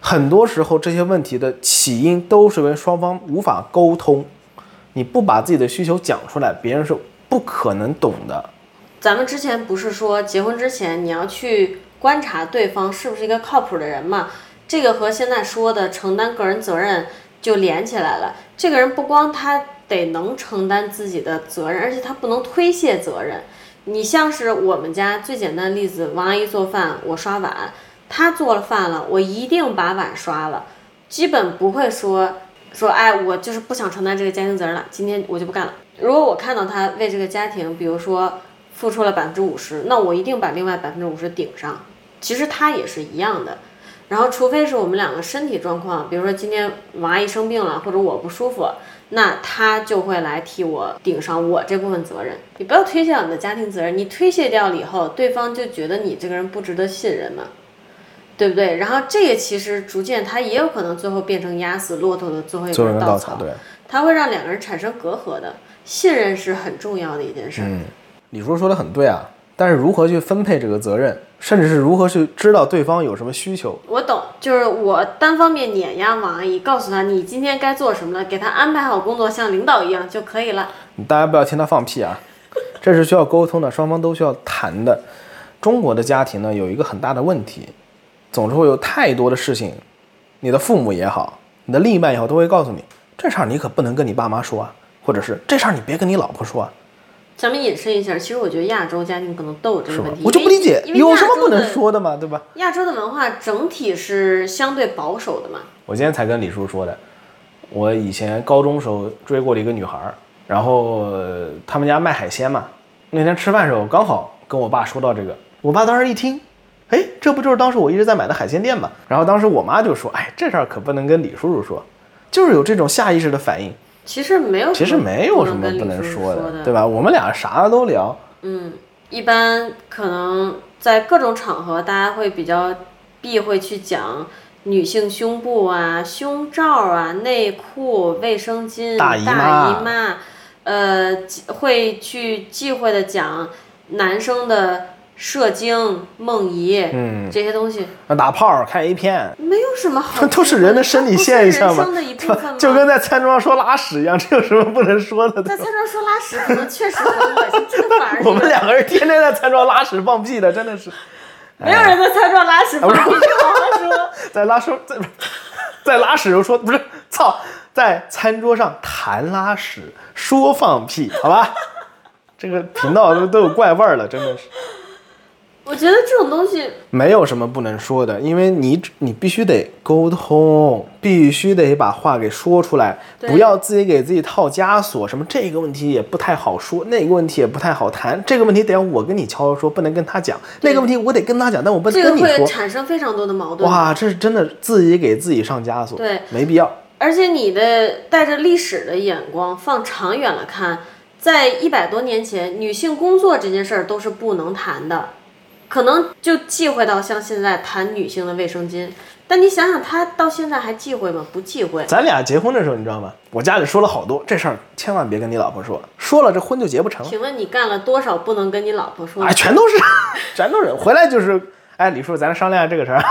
很多时候这些问题的起因都是因为双方无法沟通，你不把自己的需求讲出来，别人是不可能懂的。咱们之前不是说结婚之前你要去观察对方是不是一个靠谱的人吗？这个和现在说的承担个人责任就连起来了。这个人不光他。得能承担自己的责任，而且他不能推卸责任。你像是我们家最简单的例子，王阿姨做饭，我刷碗。她做了饭了，我一定把碗刷了，基本不会说说，哎，我就是不想承担这个家庭责任了，今天我就不干了。如果我看到她为这个家庭，比如说付出了百分之五十，那我一定把另外百分之五十顶上。其实她也是一样的。然后，除非是我们两个身体状况，比如说今天王阿姨生病了，或者我不舒服。那他就会来替我顶上我这部分责任。你不要推卸你的家庭责任，你推卸掉了以后，对方就觉得你这个人不值得信任嘛，对不对？然后这个其实逐渐他也有可能最后变成压死骆驼的最后一根稻草，对，他会让两个人产生隔阂的。信任是很重要的一件事。嗯，李叔说的很对啊。但是如何去分配这个责任，甚至是如何去知道对方有什么需求，我懂，就是我单方面碾压王阿姨，告诉他你今天该做什么了，给他安排好工作，像领导一样就可以了。大家不要听他放屁啊，这是需要沟通的，双方都需要谈的。中国的家庭呢，有一个很大的问题，总是会有太多的事情，你的父母也好，你的另一半也好，都会告诉你，这事儿你可不能跟你爸妈说啊，或者是这事儿你别跟你老婆说啊。咱们引申一下，其实我觉得亚洲家庭可能都有这个问题。我就不理解，有什么不能说的嘛？对吧？亚洲的文化整体是相对保守的嘛。我今天才跟李叔说的，我以前高中时候追过了一个女孩，然后他们家卖海鲜嘛。那天吃饭时候刚好跟我爸说到这个，我爸当时一听，哎，这不就是当时我一直在买的海鲜店吗？然后当时我妈就说，哎，这事儿可不能跟李叔叔说，就是有这种下意识的反应。其实没有，其实没有什么不能说的，对吧？我们俩啥都聊。嗯，一般可能在各种场合，大家会比较避讳去讲女性胸部啊、胸罩啊、内裤、卫生巾、大姨妈，呃，会去忌讳的讲男生的。射精、梦遗，嗯，这些东西，打炮、看 A 片，没有什么好，都是人的生理现象嘛，的就跟在餐桌上说拉屎一样，这有什么不能说的？在餐桌说拉屎可能确实很恶心，这个反而 我们两个人天天在餐桌拉屎放屁的，真的是，没有人在餐桌拉屎放屁，好好说，在拉屎在在拉屎时候说不是，操，在餐桌上谈拉屎说放屁，好吧，这个频道都都有怪味儿了，真的是。我觉得这种东西没有什么不能说的，因为你你必须得沟通，必须得把话给说出来，不要自己给自己套枷锁。什么这个问题也不太好说，那个问题也不太好谈。这个问题得要我跟你悄悄说，不能跟他讲。那个问题我得跟他讲，但我不能跟你说。这个会产生非常多的矛盾。哇，这是真的自己给自己上枷锁。对，没必要。而且你的带着历史的眼光放长远了看，在一百多年前，女性工作这件事儿都是不能谈的。可能就忌讳到像现在谈女性的卫生巾，但你想想，他到现在还忌讳吗？不忌讳。咱俩结婚的时候，你知道吗？我家里说了好多这事儿，千万别跟你老婆说，说了这婚就结不成。请问你干了多少不能跟你老婆说？哎，全都是，全都是。回来就是，哎，李叔，咱商量下这个事儿。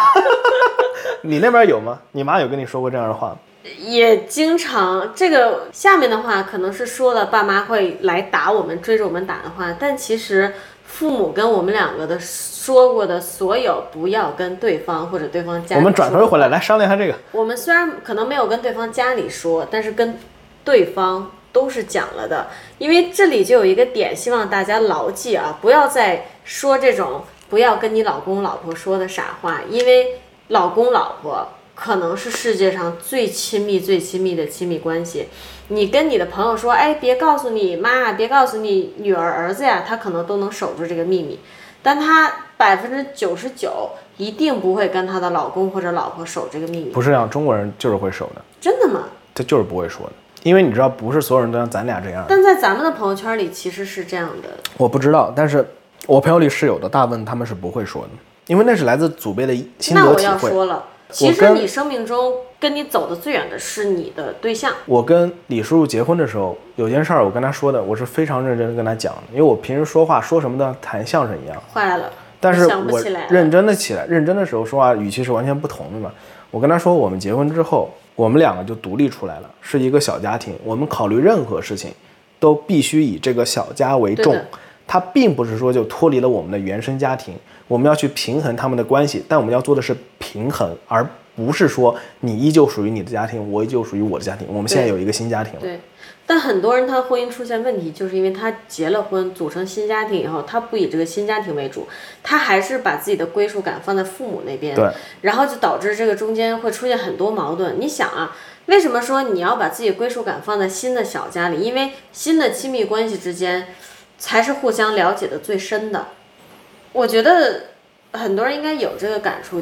你那边有吗？你妈有跟你说过这样的话吗？也经常，这个下面的话可能是说了，爸妈会来打我们，追着我们打的话，但其实。父母跟我们两个的说过的所有，不要跟对方或者对方家。我们转头回来来商量一下这个。我们虽然可能没有跟对方家里说，但是跟对方都是讲了的。因为这里就有一个点，希望大家牢记啊，不要再说这种不要跟你老公老婆说的傻话，因为老公老婆可能是世界上最亲密、最亲密的亲密关系。你跟你的朋友说，哎，别告诉你妈，别告诉你女儿儿子呀，他可能都能守住这个秘密，但他百分之九十九一定不会跟他的老公或者老婆守这个秘密。不是这样，中国人就是会守的。真的吗？他就是不会说的，因为你知道，不是所有人都像咱俩这样。但在咱们的朋友圈里，其实是这样的。我不知道，但是我朋友里是有的，大部分他们是不会说的，因为那是来自祖辈的心得体会。那我要说了，其实你生命中跟你走的最远的是你的对象。我跟李叔叔结婚的时候，有件事儿我跟他说的，我是非常认真的跟他讲的，因为我平时说话说什么都谈相声一样。坏了，但是我认真的起来，认真的时候说话语气是完全不同的嘛。我跟他说，我们结婚之后，我们两个就独立出来了，是一个小家庭，我们考虑任何事情都必须以这个小家为重对的。它并不是说就脱离了我们的原生家庭，我们要去平衡他们的关系，但我们要做的是平衡，而不是说你依旧属于你的家庭，我依旧属于我的家庭。我们现在有一个新家庭了，对，但很多人他婚姻出现问题，就是因为他结了婚，组成新家庭以后，他不以这个新家庭为主，他还是把自己的归属感放在父母那边，对，然后就导致这个中间会出现很多矛盾。你想啊，为什么说你要把自己归属感放在新的小家里？因为新的亲密关系之间才是互相了解的最深的。我觉得很多人应该有这个感触。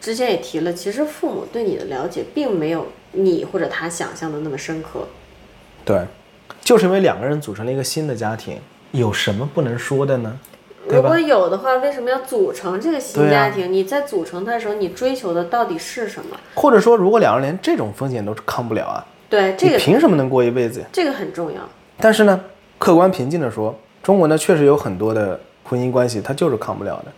之前也提了，其实父母对你的了解并没有你或者他想象的那么深刻。对，就是因为两个人组成了一个新的家庭，有什么不能说的呢？如果有的话，为什么要组成这个新家庭？你在组成它的时候，你追求的到底是什么？或者说，如果两个人连这种风险都抗不了啊，对，这个凭什么能过一辈子呀？这个很重要。但是呢，客观平静的说，中国呢确实有很多的婚姻关系，他就是抗不了的，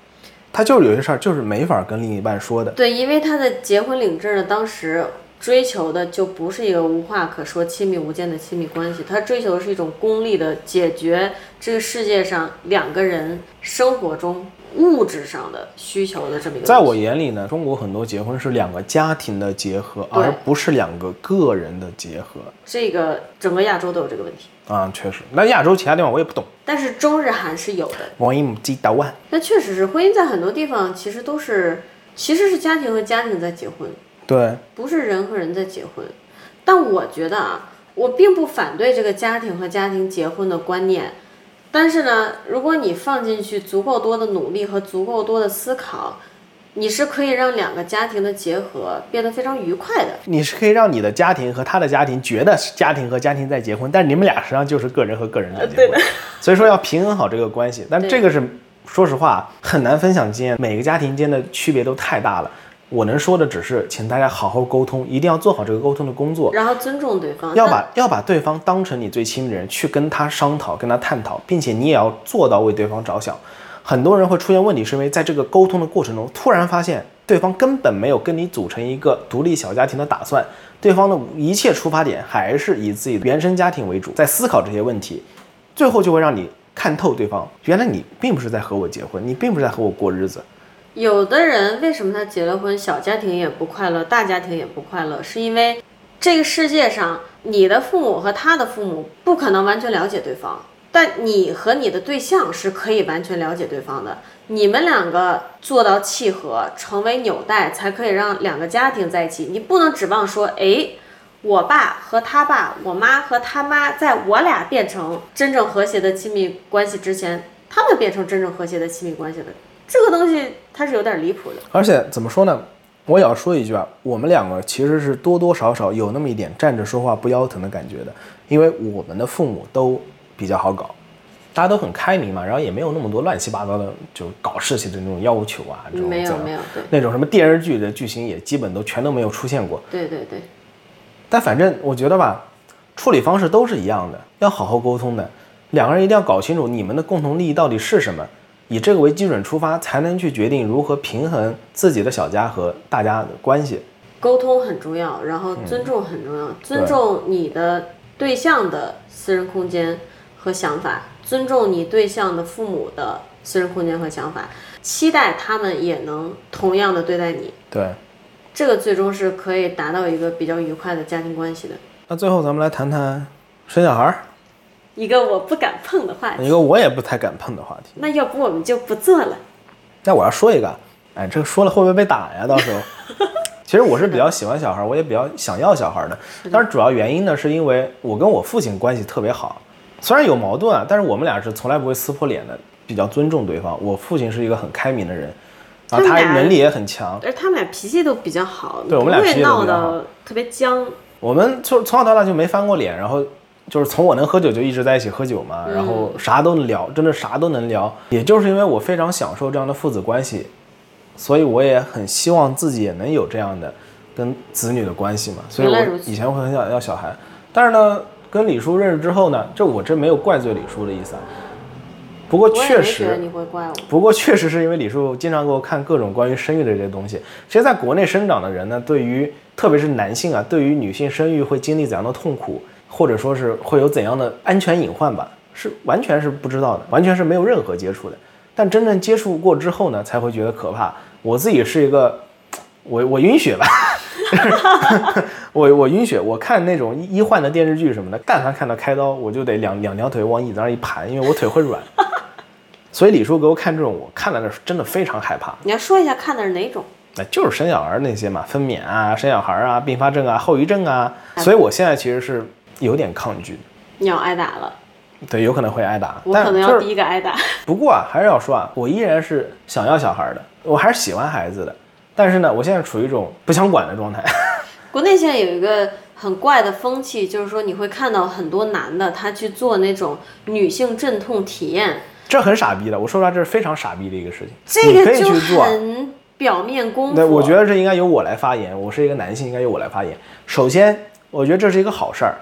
他就是有些事儿就是没法跟另一半说的。对，因为他的结婚领证呢，当时追求的就不是一个无话可说、亲密无间的亲密关系，他追求的是一种功利的解决这个世界上两个人生活中物质上的需求的这么一个。在我眼里呢，中国很多结婚是两个家庭的结合，而不是两个个人的结合这个整个亚洲都有这个问题，啊，确实。那亚洲其他地方我也不懂，但是中日韩是有的。我也不知道啊。那确实是婚姻在很多地方其实都是其实是家庭和家庭在结婚。对，不是人和人在结婚。但我觉得啊，我并不反对这个家庭和家庭结婚的观念，但是呢，如果你放进去足够多的努力和足够多的思考，你是可以让两个家庭的结合变得非常愉快的。你是可以让你的家庭和他的家庭觉得是家庭和家庭在结婚，但是你们俩实际上就是个人和个人在结婚。所以说要平衡好这个关系，但这个是说实话很难分享经验，每个家庭间的区别都太大了。我能说的只是，请大家好好沟通，一定要做好这个沟通的工作，然后尊重对方，要把要把对方当成你最亲密的人去跟他商讨、跟他探讨，并且你也要做到为对方着想。很多人会出现问题，是因为在这个沟通的过程中，突然发现对方根本没有跟你组成一个独立小家庭的打算，对方的一切出发点还是以自己的原生家庭为主，在思考这些问题，最后就会让你看透对方，原来你并不是在和我结婚，你并不是在和我过日子。有的人为什么他结了婚，小家庭也不快乐，大家庭也不快乐，是因为这个世界上你的父母和他的父母不可能完全了解对方，但你和你的对象是可以完全了解对方的。你们两个做到契合，成为纽带，才可以让两个家庭在一起。你不能指望说，哎，我爸和他爸，我妈和他妈，在我俩变成真正和谐的亲密关系之前，他们变成真正和谐的亲密关系的。这个东西它是有点离谱的。而且怎么说呢？我也要说一句啊，我们两个其实是多多少少有那么一点站着说话不腰疼的感觉的，因为我们的父母都比较好搞，大家都很开明嘛，然后也没有那么多乱七八糟的就搞事情的那种要求啊，这种没有没有，对那种什么电视剧的剧情也基本都全都没有出现过。对对对，但反正我觉得吧，处理方式都是一样的，要好好沟通的，两个人一定要搞清楚你们的共同利益到底是什么，以这个为基准出发，才能去决定如何平衡自己的小家和大家的关系。沟通很重要，然后尊重很重要，尊重你的对象的私人空间和想法，尊重你对象的父母的私人空间和想法，期待他们也能同样的对待你，对，这个最终是可以达到一个比较愉快的家庭关系的。那最后咱们来谈谈生小孩儿，一个我不敢碰的话题，一个我也不太敢碰的话题。那要不我们就不做了。那我要说一个，哎，这个说了会不会被打呀？到时候，其实我是比较喜欢小孩儿，我也比较想要小孩儿的。但是主要原因呢，是因为我跟我父亲关系特别好，虽然有矛盾啊，但是我们俩是从来不会撕破脸的，比较尊重对方。我父亲是一个很开明的人，然后他能力也很强。而他们俩脾气都比较好，对我们俩脾气都比较好得特别僵。我们从从小到大就没翻过脸，然后就是从我能喝酒就一直在一起喝酒嘛，然后啥都能聊，真的啥都能聊。也就是因为我非常享受这样的父子关系，所以我也很希望自己也能有这样的跟子女的关系嘛。所以我以前会很想要小孩，但是呢，跟李叔认识之后呢，这我真没有怪罪李叔的意思啊。不过确实，你会怪我。不过确实是因为李叔经常给我看各种关于生育的这些东西。其实，在国内生长的人呢，对于特别是男性啊，对于女性生育会经历怎样的痛苦，或者说是会有怎样的安全隐患吧，是完全是不知道的，完全是没有任何接触的。但真正接触过之后呢，才会觉得可怕。我自己是一个，我我晕血吧，我我晕血。我看那种医患的电视剧什么的，但凡看到开刀，我就得两两条腿往椅子上一盘，因为我腿会软。所以李叔给我看这种，我看了那是真的非常害怕。你要说一下看的是哪种？那就是生小孩那些嘛，分娩啊，生小孩啊，并发症啊，后遗症啊。所以我现在其实是有点抗拒。你要挨打了？对，有可能会挨打。我可能要第一个挨打。不过啊，还是要说啊，我依然是想要小孩的，我还是喜欢孩子的。但是呢，我现在处于一种不想管的状态。国内现在有一个很怪的风气，就是说你会看到很多男的他去做那种女性阵痛体验。这很傻逼的，我说出来这是非常傻逼的一个事情。这个就很表面功夫。对我觉得这应该由我来发言，我是一个男性，应该由我来发言。首先，我觉得这是一个好事儿，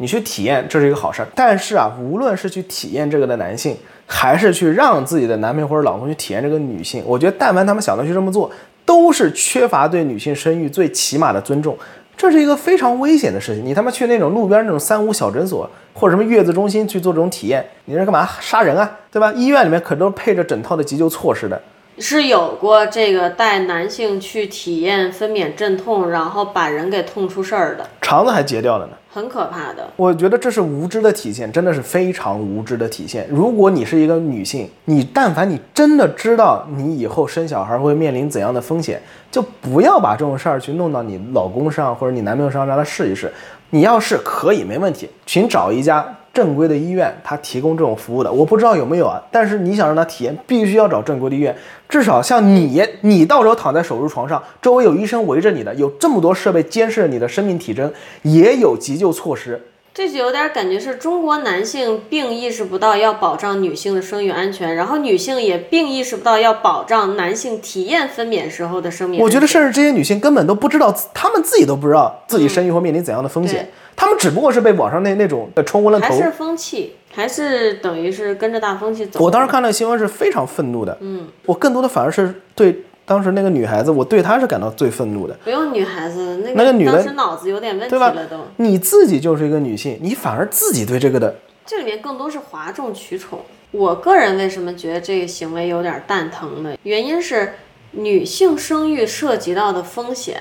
你去体验这是一个好事儿。但是啊，无论是去体验这个的男性，还是去让自己的男朋友或者老公去体验这个女性，我觉得但凡他们想到去这么做，都是缺乏对女性生育最起码的尊重。这是一个非常危险的事情。你他妈去那种路边那种三无小诊所或者什么月子中心去做这种体验，你这干嘛杀人啊？对吧？医院里面可都配着整套的急救措施的。是有过这个带男性去体验分娩阵痛，然后把人给痛出事儿的，肠子还截掉了呢，很可怕的。我觉得这是无知的体现，真的是非常无知的体现。如果你是一个女性，你但凡你真的知道你以后生小孩会面临怎样的风险，就不要把这种事儿去弄到你老公上或者你男朋友身上让他试一试。你要是可以没问题，请找一家。正规的医院，他提供这种服务的，我不知道有没有啊。但是你想让他体验，必须要找正规的医院。至少像你，你到时候躺在手术床上，周围有医生围着你的，有这么多设备监视着你的生命体征，也有急救措施。这就有点感觉是中国男性并意识不到要保障女性的生育安全，然后女性也并意识不到要保障男性体验分娩时候的生命。我觉得甚至这些女性根本都不知道，她们自己都不知道自己生育会面临怎样的风险。她们只不过是被网上那那种冲昏了头，还是风气，还是等于是跟着大风气走。我当时看那个新闻是非常愤怒的，嗯，我更多的反而是对当时那个女孩子，我对她是感到最愤怒的。不用女孩子，那个女的当时脑子有点问题了都。你自己就是一个女性，你反而自己对这个的，这里面更多是哗众取宠。我个人为什么觉得这个行为有点蛋疼呢？原因是女性生育涉及到的风险，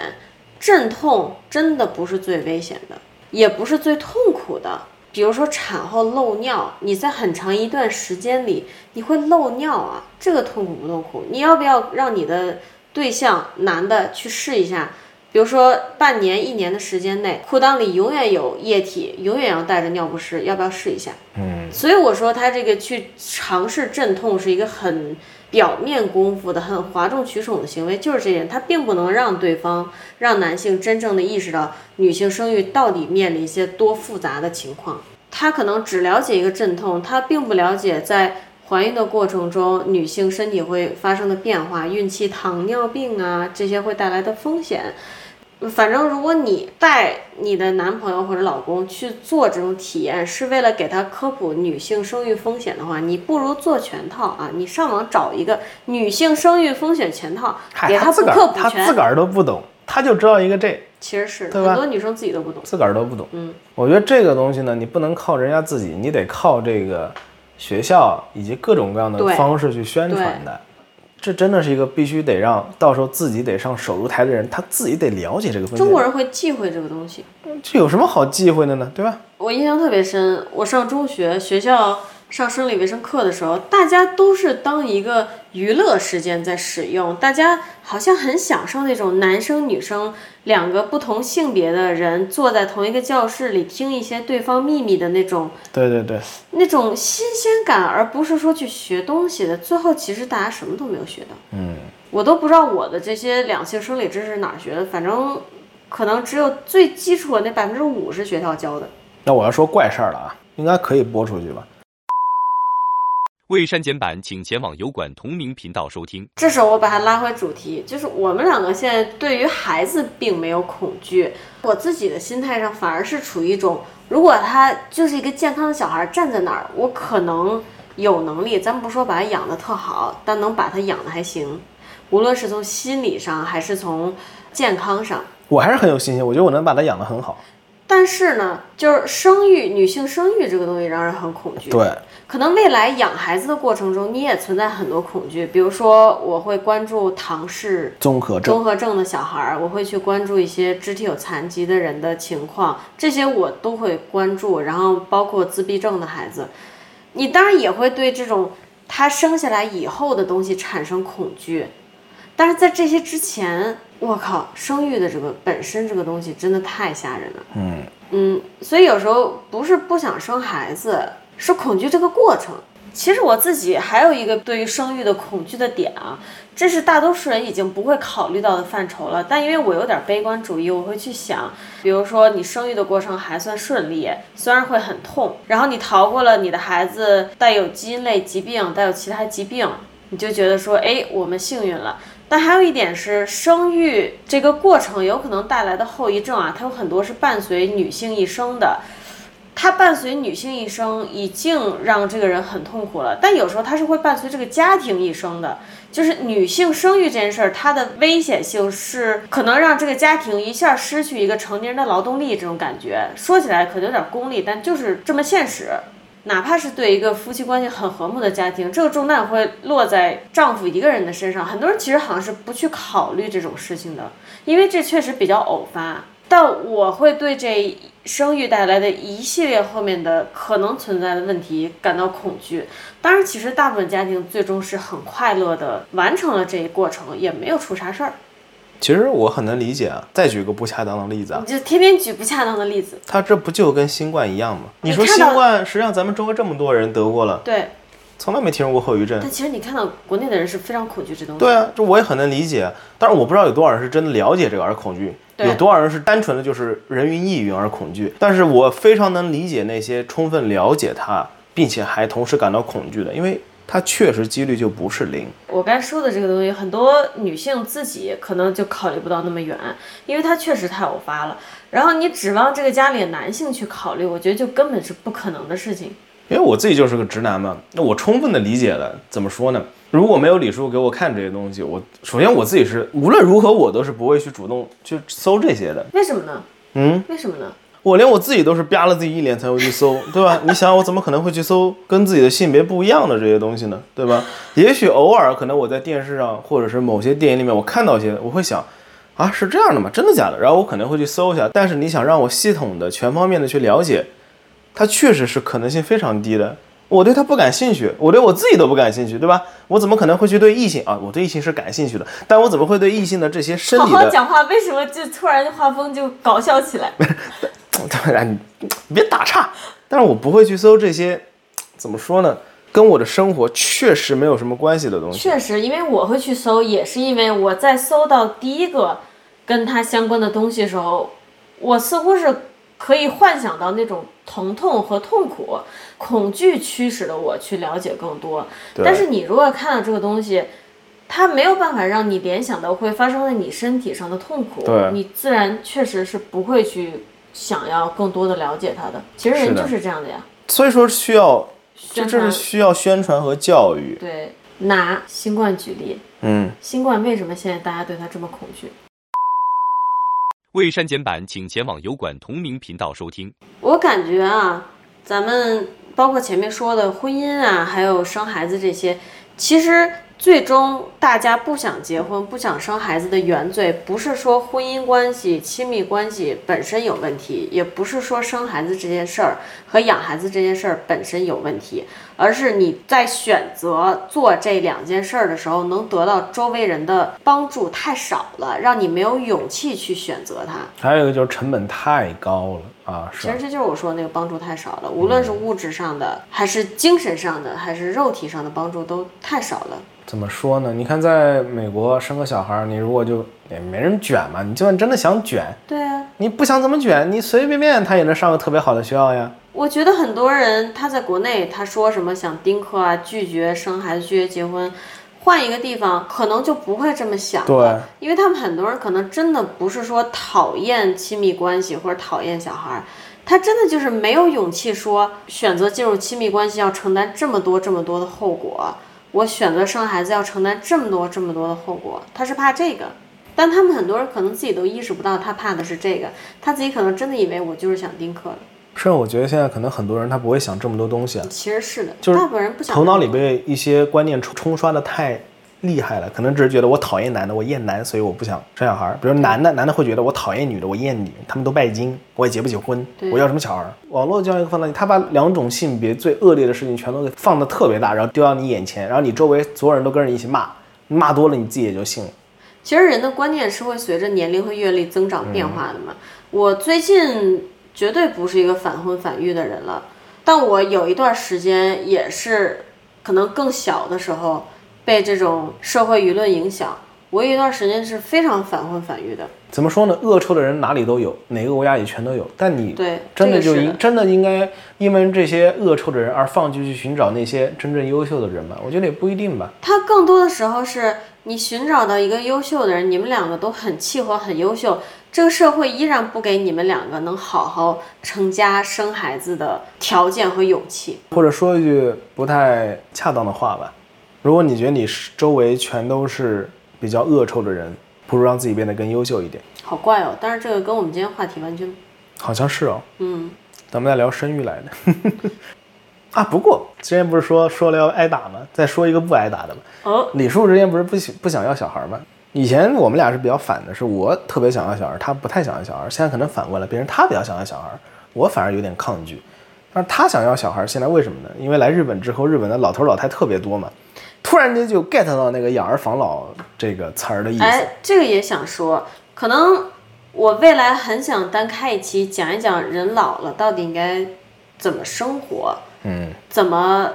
阵痛真的不是最危险的。也不是最痛苦的，比如说产后漏尿，你在很长一段时间里你会漏尿啊，这个痛苦不痛苦？你要不要让你的对象男的去试一下？比如说半年、一年的时间内，裤裆里永远有液体，永远要带着尿不湿，要不要试一下？嗯，所以我说他这个去尝试镇痛是一个很。表面功夫的很哗众取宠的行为就是这点，他并不能让对方让男性真正的意识到女性生育到底面临一些多复杂的情况。他可能只了解一个阵痛，他并不了解在怀孕的过程中女性身体会发生的变化，孕期糖尿病啊这些会带来的风险。反正，如果你带你的男朋友或者老公去做这种体验，是为了给他科普女性生育风险的话，你不如做全套啊！你上网找一个女性生育风险全套，给他不科普全，他自个儿都不懂，他就知道一个这，其实是很多女生自己都不懂，自个儿都不懂。嗯，我觉得这个东西呢，你不能靠人家自己，你得靠这个学校以及各种各样的方式去宣传的。这真的是一个必须得让到时候自己得上手术台的人，他自己得了解这个风险。中国人会忌讳这个东西，这有什么好忌讳的呢？对吧？我印象特别深，我上中学学校。上生理卫生课的时候，大家都是当一个娱乐时间在使用，大家好像很享受那种男生女生两个不同性别的人坐在同一个教室里听一些对方秘密的那种，对对对，那种新鲜感，而不是说去学东西的。最后其实大家什么都没有学到。嗯，我都不知道我的这些两性生理知识哪儿学的，反正可能只有最基础的那百分之五是学校教的。那我要说怪事儿了啊，应该可以播出去吧？未删减版，请前往油管同名频道收听。这时候我把它拉回主题，就是我们两个现在对于孩子并没有恐惧，我自己的心态上反而是处于一种，如果他就是一个健康的小孩站在那儿，我可能有能力，咱不说把他养的特好，但能把他养的还行，无论是从心理上还是从健康上，我还是很有信心，我觉得我能把他养得很好。但是呢，就是生育，女性生育这个东西让人很恐惧。对，可能未来养孩子的过程中，你也存在很多恐惧。比如说，我会关注唐氏综合症，综合症的小孩儿，我会去关注一些肢体有残疾的人的情况，这些我都会关注。然后包括自闭症的孩子，你当然也会对这种他生下来以后的东西产生恐惧。但是在这些之前，我靠，生育的这个本身这个东西真的太吓人了。嗯嗯，所以有时候不是不想生孩子，是恐惧这个过程。其实我自己还有一个对于生育的恐惧的点啊，这是大多数人已经不会考虑到的范畴了。但因为我有点悲观主义，我会去想，比如说你生育的过程还算顺利，虽然会很痛，然后你逃过了你的孩子带有基因类疾病、带有其他疾病，你就觉得说，哎，我们幸运了。但还有一点是，生育这个过程有可能带来的后遗症啊，它有很多是伴随女性一生的。它伴随女性一生，已经让这个人很痛苦了。但有时候它是会伴随这个家庭一生的，就是女性生育这件事儿，它的危险性是可能让这个家庭一下失去一个成年人的劳动力这种感觉。说起来可能有点功利，但就是这么现实。哪怕是对一个夫妻关系很和睦的家庭，这个重担会落在丈夫一个人的身上。很多人其实好像是不去考虑这种事情的，因为这确实比较偶发。但我会对这生育带来的一系列后面的可能存在的问题感到恐惧。当然，其实大部分家庭最终是很快乐的完成了这一过程，也没有出啥事儿。其实我很能理解啊。再举个不恰当的例子啊，你就天天举不恰当的例子。他这不就跟新冠一样吗？你说新冠，实际上咱们中国这么多人得过了，对，从来没听说过后遗症。但其实你看到国内的人是非常恐惧这东西。对啊，这我也很能理解。但是，我不知道有多少人是真的了解这个而恐惧，有多少人是单纯的就是人云亦云而恐惧。但是我非常能理解那些充分了解它，并且还同时感到恐惧的，因为它确实几率就不是零。我该说的这个东西，很多女性自己可能就考虑不到那么远，因为它确实太偶发了。然后你指望这个家里的男性去考虑，我觉得就根本是不可能的事情。因为我自己就是个直男嘛，那我充分的理解了。怎么说呢？如果没有李叔给我看这些东西，我首先我自己是无论如何我都是不会去主动去搜这些的。为什么呢？嗯，为什么呢？我连我自己都是吧了自己一脸才会去搜，对吧？你想我怎么可能会去搜跟自己的性别不一样的这些东西呢？对吧？也许偶尔可能我在电视上或者是某些电影里面我看到一些，我会想，啊是这样的吗？真的假的？然后我可能会去搜一下。但是你想让我系统的、全方面的去了解，它确实是可能性非常低的。我对它不感兴趣，我对我自己都不感兴趣，对吧？我怎么可能会去对异性啊？我对异性是感兴趣的，但我怎么会对异性的这些生好理的好讲话，为什么就突然画风就搞笑起来？当然，你你别打岔。但是我不会去搜这些，怎么说呢？跟我的生活确实没有什么关系的东西。确实，因为我会去搜，也是因为我在搜到第一个跟它相关的东西的时候，我似乎是可以幻想到那种疼痛和痛苦，恐惧驱使的我去了解更多。但是你如果看到这个东西，它没有办法让你联想到会发生在你身体上的痛苦，你自然确实是不会去想要更多的了解他的。其实人就是这样的呀，所以说需要，这这是需要宣传和教育。对。拿新冠举例，嗯，新冠为什么现在大家对他这么恐惧？未删减版，请前往油管同名频道收听。我感觉啊，咱们包括前面说的婚姻啊，还有生孩子这些，其实最终大家不想结婚、不想生孩子的原罪，不是说婚姻关系、亲密关系本身有问题，也不是说生孩子这件事儿和养孩子这件事儿本身有问题，而是你在选择做这两件事儿的时候，能得到周围人的帮助太少了，让你没有勇气去选择它。还有一个就是成本太高了啊，其实这就是我说的那个帮助太少了，无论是物质上的，还是精神上的，还是肉体上的帮助都太少了。怎么说呢？你看，在美国生个小孩儿，你如果就也没人卷嘛，你就算真的想卷，对啊，你不想怎么卷，你随随便便他也能上个特别好的学校呀。我觉得很多人他在国内他说什么想丁克啊，拒绝生孩子，拒绝结婚，换一个地方可能就不会这么想了。对，因为他们很多人可能真的不是说讨厌亲密关系或者讨厌小孩儿，他真的就是没有勇气说选择进入亲密关系要承担这么多这么多的后果。我选择生孩子要承担这么多这么多的后果，他是怕这个。但他们很多人可能自己都意识不到，他怕的是这个，他自己可能真的以为我就是想丁克的。是，我觉得现在可能很多人他不会想这么多东西啊。其实是的，就是大部分人不想。头脑里被一些观念冲冲刷的太厉害了，可能只是觉得我讨厌男的，我厌男，所以我不想生小孩儿。比如男的，男的会觉得我讨厌女的，我厌女，他们都拜金，我也结不起婚，我要什么小孩儿？网络教育放到你，他把两种性别最恶劣的事情全都给放的特别大，然后丢到你眼前，然后你周围所有人都跟着一起骂，骂多了你自己也就信了。其实人的观念是会随着年龄和阅历增长变化的嘛。我最近绝对不是一个反婚反育的人了，但我有一段时间也是，可能更小的时候被这种社会舆论影响，我有一段时间是非常反婚反育的。怎么说呢？恶臭的人哪里都有，哪个国家也全都有。但你对真的就这个是应真的应该因为这些恶臭的人而放弃去寻找那些真正优秀的人吗？我觉得也不一定吧。他更多的时候是你寻找到一个优秀的人，你们两个都很契合、很优秀，这个社会依然不给你们两个能好好成家生孩子的条件和勇气。或者说一句不太恰当的话吧，如果你觉得你是周围全都是比较恶臭的人，不如让自己变得更优秀一点。好怪哦，但是这个跟我们今天话题完全，好像是哦，嗯，咱们在聊生育来的。啊，不过之前不是说说了要挨打吗？再说一个不挨打的吧。哦，李叔之前不是不喜不想要小孩吗？以前我们俩是比较反的，是我特别想要小孩，他不太想要小孩。现在可能反过来，变成他比较想要小孩，我反而有点抗拒。但是他想要小孩，现在为什么呢？因为来日本之后，日本的老头老太特别多嘛，突然间就 get 到那个养儿防老这个词儿的意思。哎，这个也想说，可能我未来很想单开一期讲一讲人老了到底应该怎么生活，嗯，怎么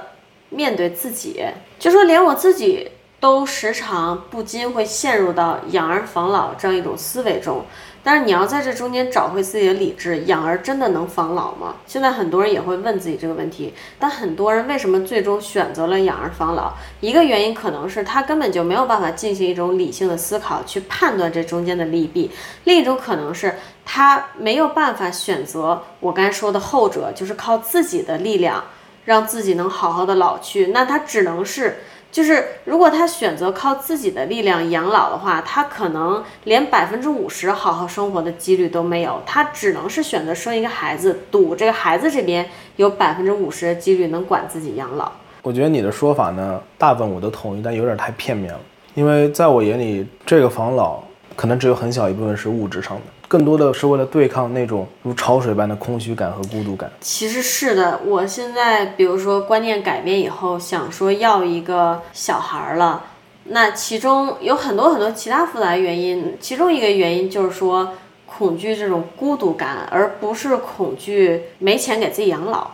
面对自己，就说连我自己都时常不禁会陷入到养儿防老这样一种思维中。但是你要在这中间找回自己的理智，养儿真的能防老吗？现在很多人也会问自己这个问题，但很多人为什么最终选择了养儿防老？一个原因可能是他根本就没有办法进行一种理性的思考去判断这中间的利弊，另一种可能是他没有办法选择我刚才说的后者，就是靠自己的力量让自己能好好的老去，那他只能是。就是如果他选择靠自己的力量养老的话，他可能连百分之五十好好生活的几率都没有，他只能是选择生一个孩子，赌这个孩子这边有百分之五十的几率能管自己养老。我觉得你的说法呢，大部分我都同意，但有点太片面了。因为在我眼里，这个防老可能只有很小一部分是物质上的，更多的是为了对抗那种如潮水般的空虚感和孤独感。其实是的，我现在比如说观念改变以后，想说要一个小孩儿了，那其中有很多很多其他复杂的原因，其中一个原因就是说恐惧这种孤独感，而不是恐惧没钱给自己养老。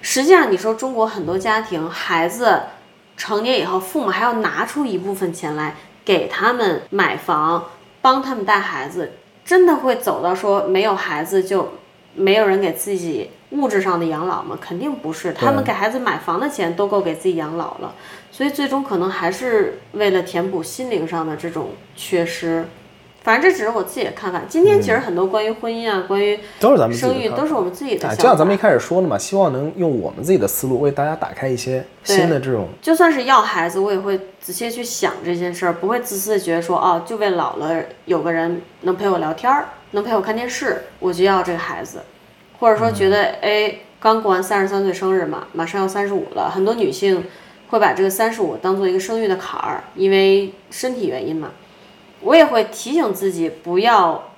实际上，你说中国很多家庭孩子成年以后，父母还要拿出一部分钱来给他们买房，帮他们带孩子，真的会走到说没有孩子就没有人给自己物质上的养老吗？肯定不是，他们给孩子买房的钱都够给自己养老了，所以最终可能还是为了填补心灵上的这种缺失。反正这只是我自己的看法。今天其实很多关于婚姻啊，关于都是咱们自己的生育，都是我们自己的想哎，法。这样咱们一开始说的嘛，希望能用我们自己的思路为大家打开一些新的这种。就算是要孩子，我也会仔细去想这件事儿，不会自私的觉得说，哦，就为老了有个人能陪我聊天儿，能陪我看电视，我就要这个孩子，或者说觉得，哎，刚过完三十三岁生日嘛，马上要三十五了，很多女性会把这个三十五当做一个生育的坎儿，因为身体原因嘛。我也会提醒自己不要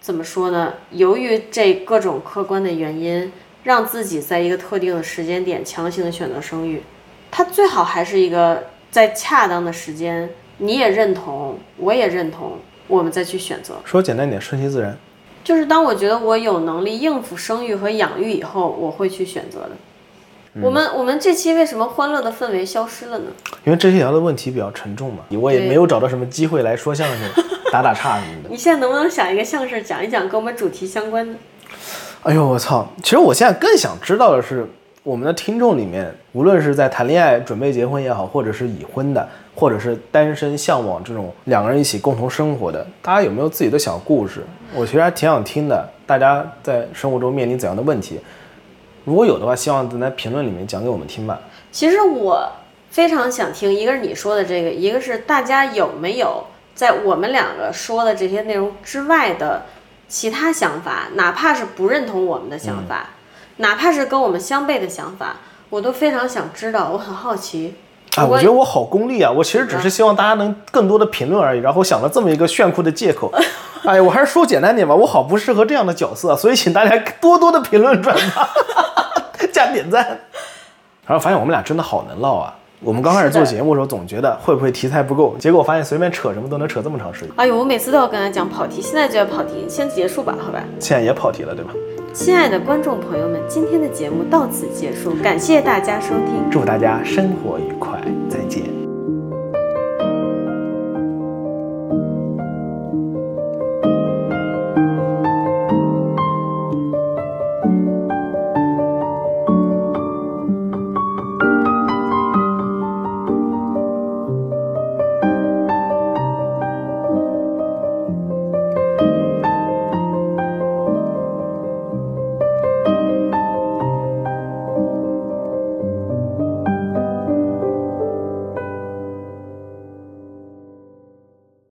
怎么说呢？由于这各种客观的原因，让自己在一个特定的时间点强行的选择生育。它最好还是一个在恰当的时间，你也认同，我也认同，我们再去选择。说简单一点，顺其自然。就是当我觉得我有能力应付生育和养育以后，我会去选择的。我们我们这期为什么欢乐的氛围消失了呢？因为这期聊的问题比较沉重嘛，我也没有找到什么机会来说相声、打打岔什么的。你现在能不能想一个相声讲一讲，跟我们主题相关的？哎呦我操！其实我现在更想知道的是，我们的听众里面，无论是在谈恋爱、准备结婚也好，或者是已婚的，或者是单身向往这种两个人一起共同生活的，大家有没有自己的小故事？我其实还挺想听的。大家在生活中面临怎样的问题？如果有的话，希望在评论里面讲给我们听吧。其实我非常想听，一个是你说的这个，一个是大家有没有在我们两个说的这些内容之外的其他想法，哪怕是不认同我们的想法，哪怕是跟我们相悖的想法，我都非常想知道，我很好奇。啊，我觉得我好功利啊！我其实只是希望大家能更多的评论而已，然后想了这么一个炫酷的借口。哎，我还是说简单点吧，我好不适合这样的角色，所以请大家多多的评论转发 加点赞。然后发现我们俩真的好能唠啊！我们刚开始做节目的时候总觉得会不会题材不够，结果发现随便扯什么都能扯这么长时间。哎呦，我每次都要跟他讲跑题，现在就要跑题，先结束吧，好吧？现在也跑题了，对吧？亲爱的观众朋友们，今天的节目到此结束，感谢大家收听，祝大家生活愉快，再见。